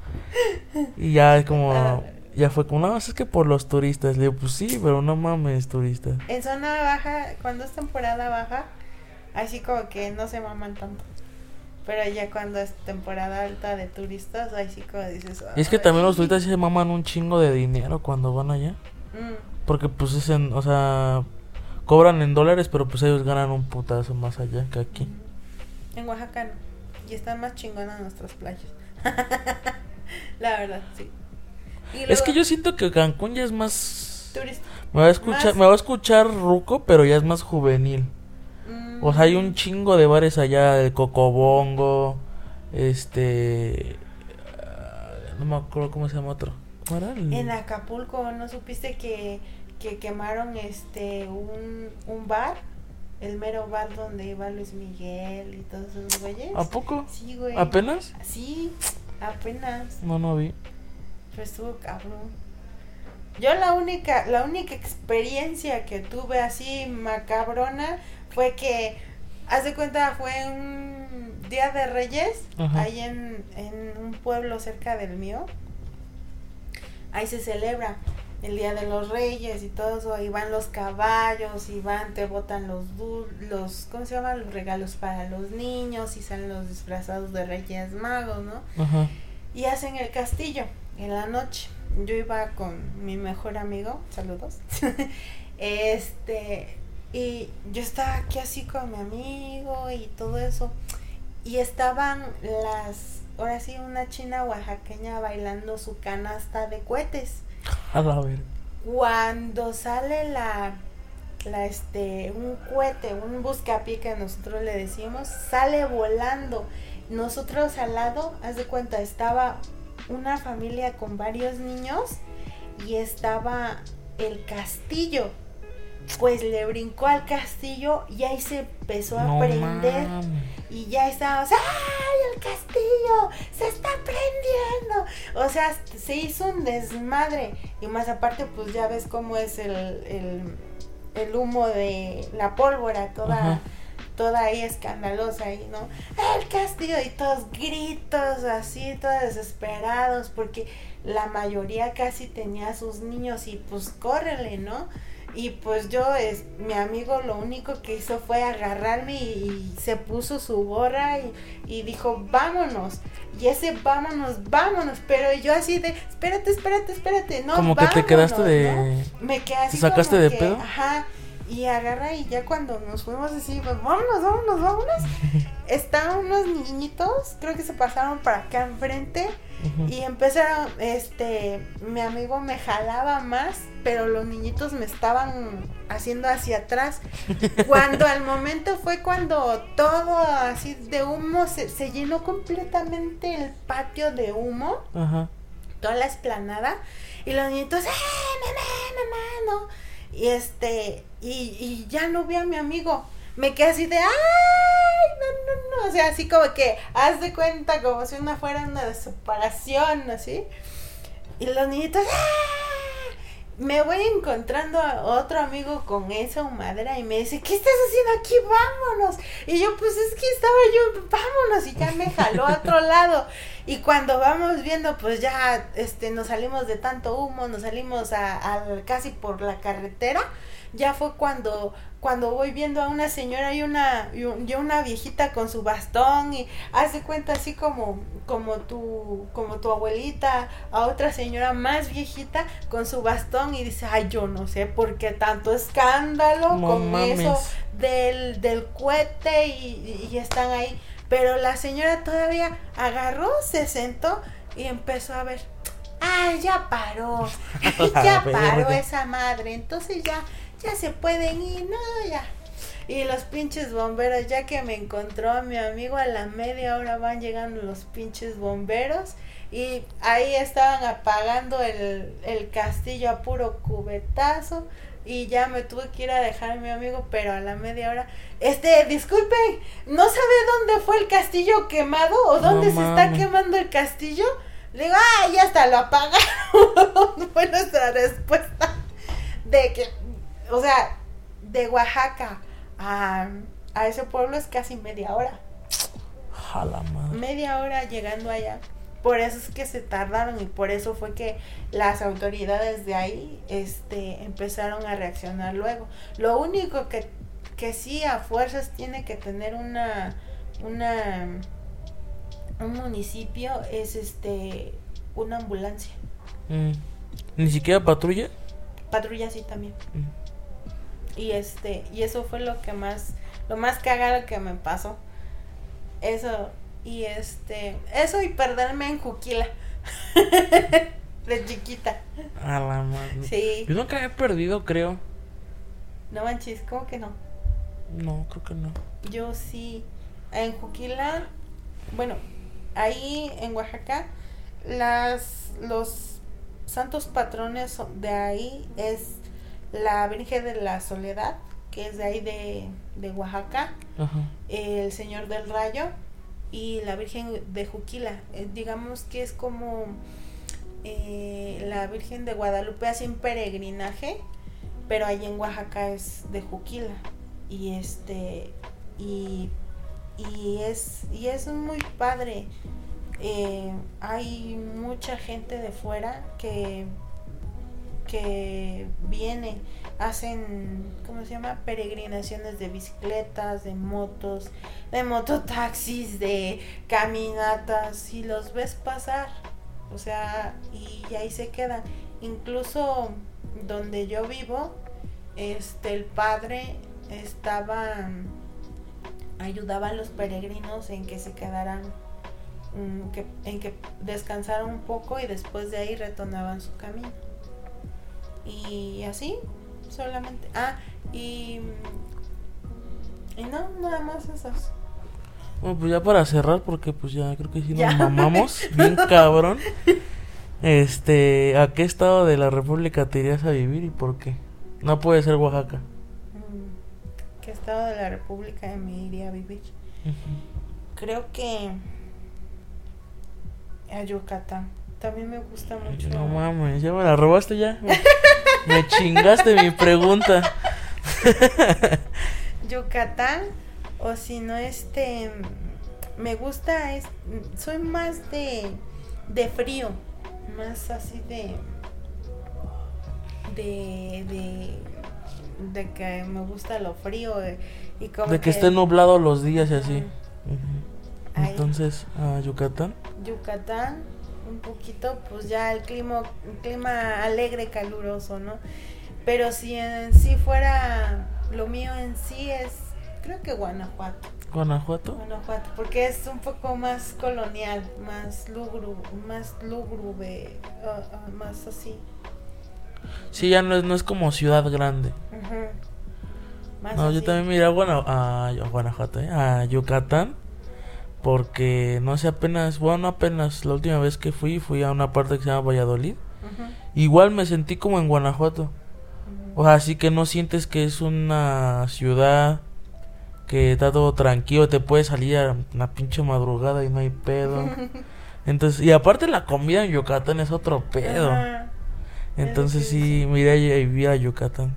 Y ya es como, ya fue como, no, es que por los turistas. Le digo, pues sí, pero no mames, turistas. En zona baja, cuando es temporada baja, así como que no se maman tanto. Pero ya cuando es temporada alta de turistas, así como dices... Y es que también los turistas sí se maman un chingo de dinero cuando van allá. Mm, Porque pues es en, o sea, cobran en dólares, pero pues ellos ganan un putazo más allá que aquí. En Oaxaca no. Y están más chingonas nuestras playas. La verdad, sí. Es que yo siento que Cancún ya es más... turista. Me va a escuchar, Más- me va a escuchar ruco, pero ya es más juvenil. O sea, hay un chingo de bares allá, el Cocobongo, este... ah, No me acuerdo cómo se llama otro. En Acapulco, ¿no supiste que, que quemaron este un, un bar? El mero bar donde iba Luis Miguel y todos esos güeyes. ¿A poco? Sí, güey. ¿Apenas? Sí, apenas. No, no vi. Pero estuvo cabrón. Yo la única, la única experiencia que tuve así macabrona fue que, haz de cuenta, fue un día de Reyes, Ajá. ahí en, en un pueblo cerca del mío. Ahí se celebra el Día de los Reyes y todo eso, y van los caballos, y van, te botan los, dul- los, ¿cómo se llama? Los regalos para los niños, y salen los disfrazados de Reyes Magos, ¿no? Ajá. y hacen el castillo en la noche. Yo iba con mi mejor amigo, saludos. este, y yo estaba aquí así con mi amigo y todo eso. Y estaban las, ahora sí, una china oaxaqueña bailando su canasta de cohetes. A ver. Cuando sale la, la este, un cohete, un buscapié que nosotros le decimos, sale volando. Nosotros al lado, haz de cuenta, estaba una familia con varios niños y estaba el castillo. Pues le brincó al castillo y ahí se empezó a No prender y ya estábamos, ¡ay, el castillo! ¡Se está prendiendo! O sea, se hizo un desmadre. Y más aparte, pues ya ves cómo es el, el, el humo de la pólvora, toda, Ajá. Toda ahí escandalosa ahí, ¿no? El castillo y todos gritos así, todos desesperados, porque la mayoría casi tenía a sus niños y pues córrele, ¿no? Y pues yo, es, mi amigo lo único que hizo fue agarrarme y, y se puso su gorra y, y dijo, vámonos. Y ese vámonos, vámonos. Pero yo así de, espérate, espérate, espérate. No, Como que te vámonos, quedaste ¿no? de... Me quedé así. ¿Te sacaste como de que, pedo? Ajá. Y agarra y ya cuando nos fuimos así, pues, vámonos, vámonos, vámonos. Estaban unos niñitos, creo que se pasaron para acá enfrente. Y empezaron, este, mi amigo me jalaba más, pero los niñitos me estaban haciendo hacia atrás. Cuando al momento fue cuando todo así de humo se, se llenó completamente el patio de humo, Ajá. toda la esplanada, y los niñitos, ¡eh, mamá, mamá, no! Y este, y, y ya no vi a mi amigo. Me quedé así de, ¡ay! No, no, no. O sea, así como que, haz de cuenta, como si una fuera una separación, así. Y los niñitos, ¡ah! Me voy encontrando a otro amigo con esa humadera y me dice, ¿qué estás haciendo aquí? Vámonos. Y yo, pues es que estaba yo, vámonos. Y ya me jaló a otro lado. Y cuando vamos viendo, pues ya este, nos salimos de tanto humo, nos salimos a, a- casi por la carretera. Ya fue cuando, cuando voy viendo a una señora y una, y un- y una viejita con su bastón y hace cuenta así como, como tu, como tu abuelita, a otra señora más viejita con su bastón y dice, ay, yo no sé por qué tanto escándalo No con mames. eso del, del cohete y, y están ahí. Pero la señora todavía agarró, se sentó y empezó a ver. ah, ya paró, ya paró esa madre, entonces ya, ya se pueden ir, no, ya. Y los pinches bomberos, ya que me encontró a mi amigo a la media hora van llegando los pinches bomberos y ahí estaban apagando el, el castillo a puro cubetazo y ya me tuve que ir a dejar a mi amigo, pero a la media hora, este, disculpen, ¿no sabe dónde fue el castillo quemado o dónde se está quemando el castillo? Le digo, ah, ya está, lo apagaron. fue nuestra respuesta de que, o sea, de Oaxaca a, a ese pueblo es casi media hora. Jala madre. Media hora llegando allá. Por eso es que se tardaron y por eso fue que las autoridades de ahí este, empezaron a reaccionar luego. Lo único que, que sí a fuerzas tiene que tener una, una un municipio es este una ambulancia. Mm. ¿Ni siquiera patrulla? Patrulla sí también. Mm. Y este, y eso fue lo que más, lo más cagado que me pasó. Eso, y este, eso y perderme en Juquila. de chiquita. A la madre. Sí. Yo nunca he perdido, creo. No manches, ¿cómo que no? No, creo que no. Yo sí. En Juquila, bueno, ahí en Oaxaca, las, los santos patrones de ahí es la Virgen de la Soledad, que es de ahí de, de Oaxaca, el Señor del Rayo y la Virgen de Juquila. Eh, digamos que es como eh, la Virgen de Guadalupe hace un peregrinaje, pero ahí en Oaxaca es de Juquila. Y este, y, y es, y es muy padre. Eh, hay mucha gente de fuera que, que viene hacen, ¿cómo se llama? Peregrinaciones de bicicletas, de motos, de mototaxis, de caminatas y los ves pasar. O sea, y, ahí se quedan. Incluso donde yo vivo, este el padre estaba ayudaba a los peregrinos en que se quedaran mm, que, en que descansaran un poco y después de ahí retornaban su camino. Y así, solamente. Ah, y. Y no, nada más esas. Bueno, pues ya para cerrar, porque pues ya creo que sí nos mamamos, bien cabrón. Este, ¿a qué estado de la República te irías a vivir y por qué? No puede ser Oaxaca. Mm, ¿Qué estado de la República me iría a vivir? Creo que a Yucatán. También me gusta mucho. No mames, ya me la robaste ya. Me chingaste mi pregunta. Yucatán o si no este me gusta es soy más de de frío, más así de de de de que me gusta lo frío eh, y como de que, esté nublado los días y así. Entonces, a Yucatán. Yucatán un poquito, pues ya el clima, clima alegre, caluroso, ¿no? Pero si en sí fuera lo mío en sí es, creo que Guanajuato. ¿Guanajuato? Guanajuato, porque es un poco más colonial, más lúgubre, más lúgubre, ah, más así. Sí, ya no es, no es como ciudad grande. no, yo también me iría a, Guanajuato, ¿eh? a Yucatán porque no sé apenas, bueno, apenas la última vez que fui, fui a una parte que se llama Valladolid. Igual me sentí como en Guanajuato. O sea, así que no sientes que es una ciudad que está todo tranquilo, te puedes salir a una pinche madrugada y no hay pedo. Entonces, y aparte la comida en Yucatán es otro pedo. Entonces sí, me iría a vivir a Yucatán.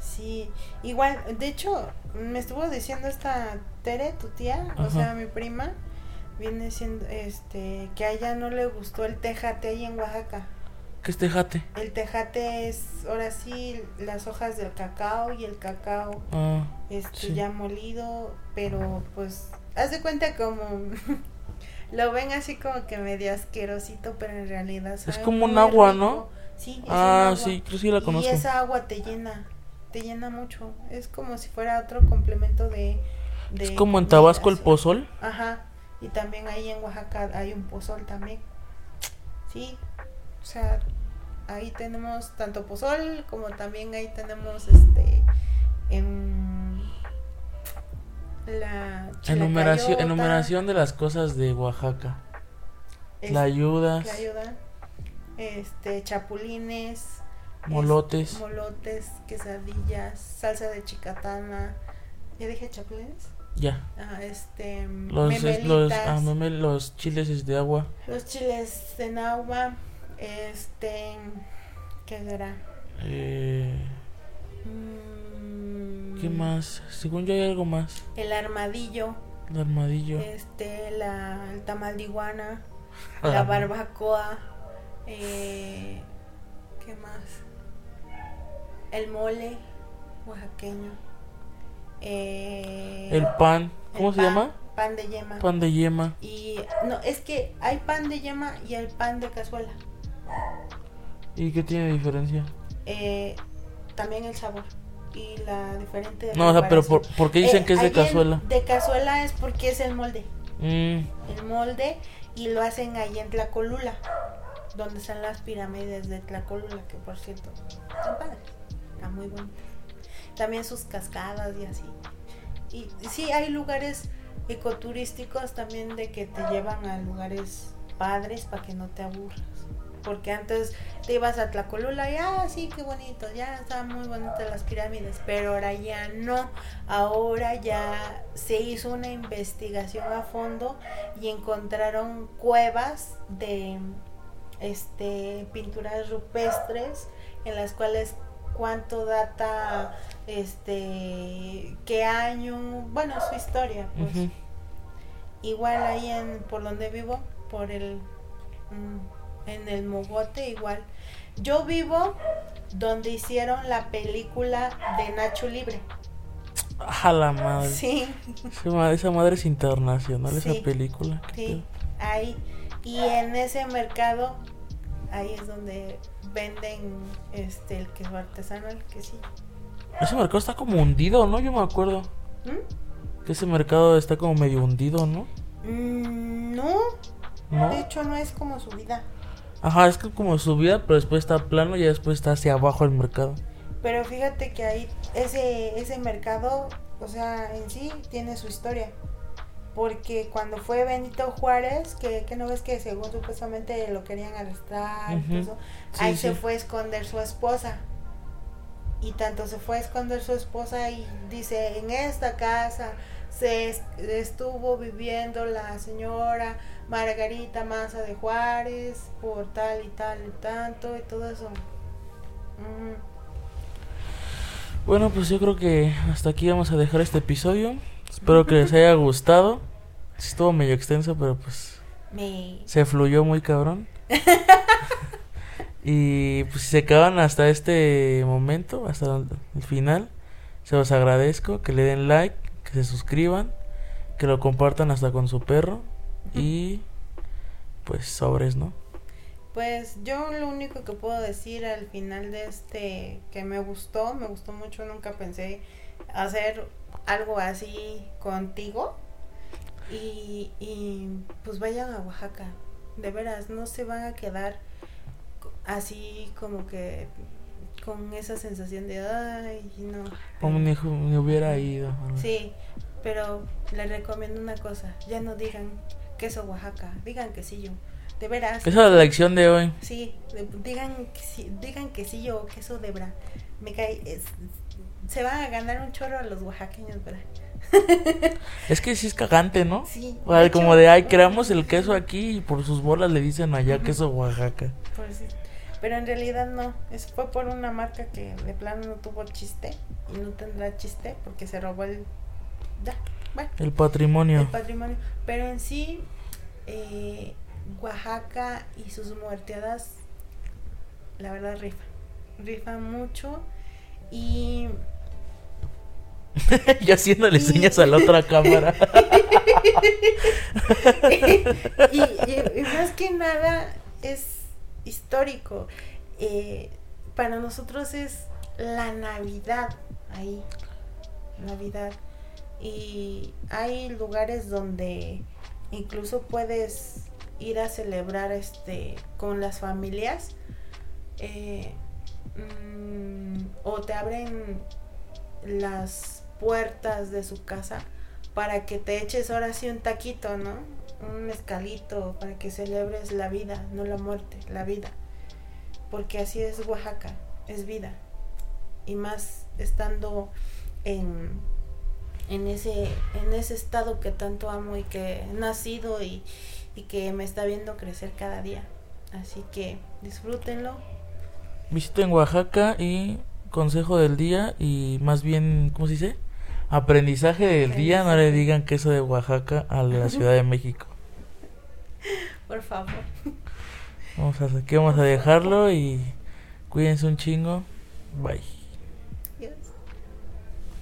Sí, igual, de hecho, me estuvo diciendo esta Tere, tu tía, o sea, mi prima, viene siendo, este, que a ella no le gustó el tejate ahí en Oaxaca. ¿Qué es tejate? El tejate es, ahora sí, las hojas del cacao y el cacao, ah, este, ya molido, pero pues, haz de cuenta como... lo ven así como que medio asquerosito, pero en realidad es como un agua, ¿no? Sí, es ah, sí, creo sí la conozco. Y esa agua te llena te llena mucho. Es como si fuera otro complemento de... es como en Tabasco el pozol. Ajá. Y también ahí en Oaxaca hay un pozol también. Sí. O sea, ahí tenemos tanto pozol como también ahí tenemos este en la Enumeración, enumeración de las cosas de Oaxaca. es- La ayudas, tlayuda, este chapulines, molotes. molotes, quesadillas, salsa de chicatana. ¿Ya dije chapulines? Ya. Ah, este Los, es- los, ah, los chiles es de agua. los chiles en agua, este ¿qué será? Eh, Mm, ¿Qué más? Según yo hay algo más. El armadillo, El armadillo. este, la, el tamal de iguana, Ah. la barbacoa, eh, ¿qué más? El mole oaxaqueño. eh, El pan. ¿Cómo el se pan- llama? Pan de yema. Pan de yema. Y no, es que hay pan de yema y el pan de cazuela. ¿Y qué tiene diferencia? Eh, también el sabor y la diferente. No, o sea, pero ¿por, por qué dicen Eh, que es de en- cazuela? De cazuela es porque es el molde. Mm, El molde y lo hacen ahí en Tlacolula, donde están las pirámides de Tlacolula, que por cierto, están padres, muy bonitas. También sus cascadas y así. Y sí, hay lugares ecoturísticos también de que te llevan a lugares padres para que no te aburras. Porque antes te ibas a Tlacolula y, ah, sí, qué bonito, ya estaban muy bonitas las pirámides, pero ahora ya no. Ahora ya se hizo una investigación a fondo y encontraron cuevas de este pinturas rupestres en las cuales cuánto data este qué año bueno su historia pues igual ahí en por donde vivo por el mm, en el mogote igual yo vivo donde hicieron la película de Nacho Libre A la madre. sí Esa madre, es internacional, Sí. esa película. sí ahí y en ese mercado ahí es donde venden este el queso artesanal que sí Ese mercado está como hundido, ¿no? Yo me acuerdo. ¿Mm? Que ese mercado está como medio hundido, ¿no? Mm, no ¿No? de hecho no es como su vida Ajá, es que como subida, pero después está plano y después está hacia abajo el mercado. Pero fíjate que ahí ese, ese mercado, o sea, en sí tiene su historia. Porque cuando fue Benito Juárez, que, que no ves que según supuestamente lo querían arrestar, eso, Sí, ahí sí. se fue a esconder su esposa. Y tanto se fue a esconder su esposa y dice, en esta casa se es- estuvo viviendo la señora Margarita Maza de Juárez por tal y tal y tanto y todo eso. Mm. Bueno, pues yo creo que hasta aquí vamos a dejar este episodio. Espero que les haya gustado. Estuvo medio extenso, pero pues Me... se fluyó muy cabrón. y pues si se acaban hasta este momento, hasta el final, se los agradezco que le den like, que se suscriban, que lo compartan hasta con su perro y pues sobres, ¿no? Pues yo lo único que puedo decir al final de este que me gustó, me gustó mucho, nunca pensé hacer algo así contigo. Y, y pues vayan a Oaxaca, de veras, no se van a quedar así como que con esa sensación de, ay, no. Como ni, ni hubiera ido. ¿no? Sí, pero les recomiendo una cosa, ya no digan queso Oaxaca, digan quesillo, de veras. Esa es la lección de hoy. Sí, digan que sí, digan que sí o queso de bra. Me cae, es- se van a ganar un chorro a los oaxaqueños, ¿verdad? Es que sí es cagante, ¿no? Sí. O sea, de como de, ay, creamos el queso aquí y por sus bolas le dicen allá queso Oaxaca. por sí. Pero en realidad no, es fue por una marca que de plano no tuvo chiste y no tendrá chiste porque se robó el, ya, bueno, El patrimonio. el patrimonio. Pero en sí, eh, Oaxaca y sus muerteadas, la verdad rifa, rifa mucho y y haciéndole señas a la otra cámara. y más que nada es histórico. Eh, para nosotros es la Navidad ahí. Navidad. Y hay lugares donde incluso puedes ir a celebrar este con las familias eh, mm, o te abren las puertas de su casa para que te eches ahora sí un taquito, ¿no? Un mezcalito para que celebres la vida, no la muerte, la vida. Porque así es Oaxaca, es vida. Y más estando en, en, ese, en ese estado que tanto amo y que he nacido y, y que me está viendo crecer cada día. Así que disfrútenlo. Visiten Oaxaca y consejo del día y más bien, ¿cómo se dice? Aprendizaje del día, no le digan queso de Oaxaca a la Ciudad de México. Por favor. Vamos a, aquí vamos a dejarlo y cuídense un chingo. Bye.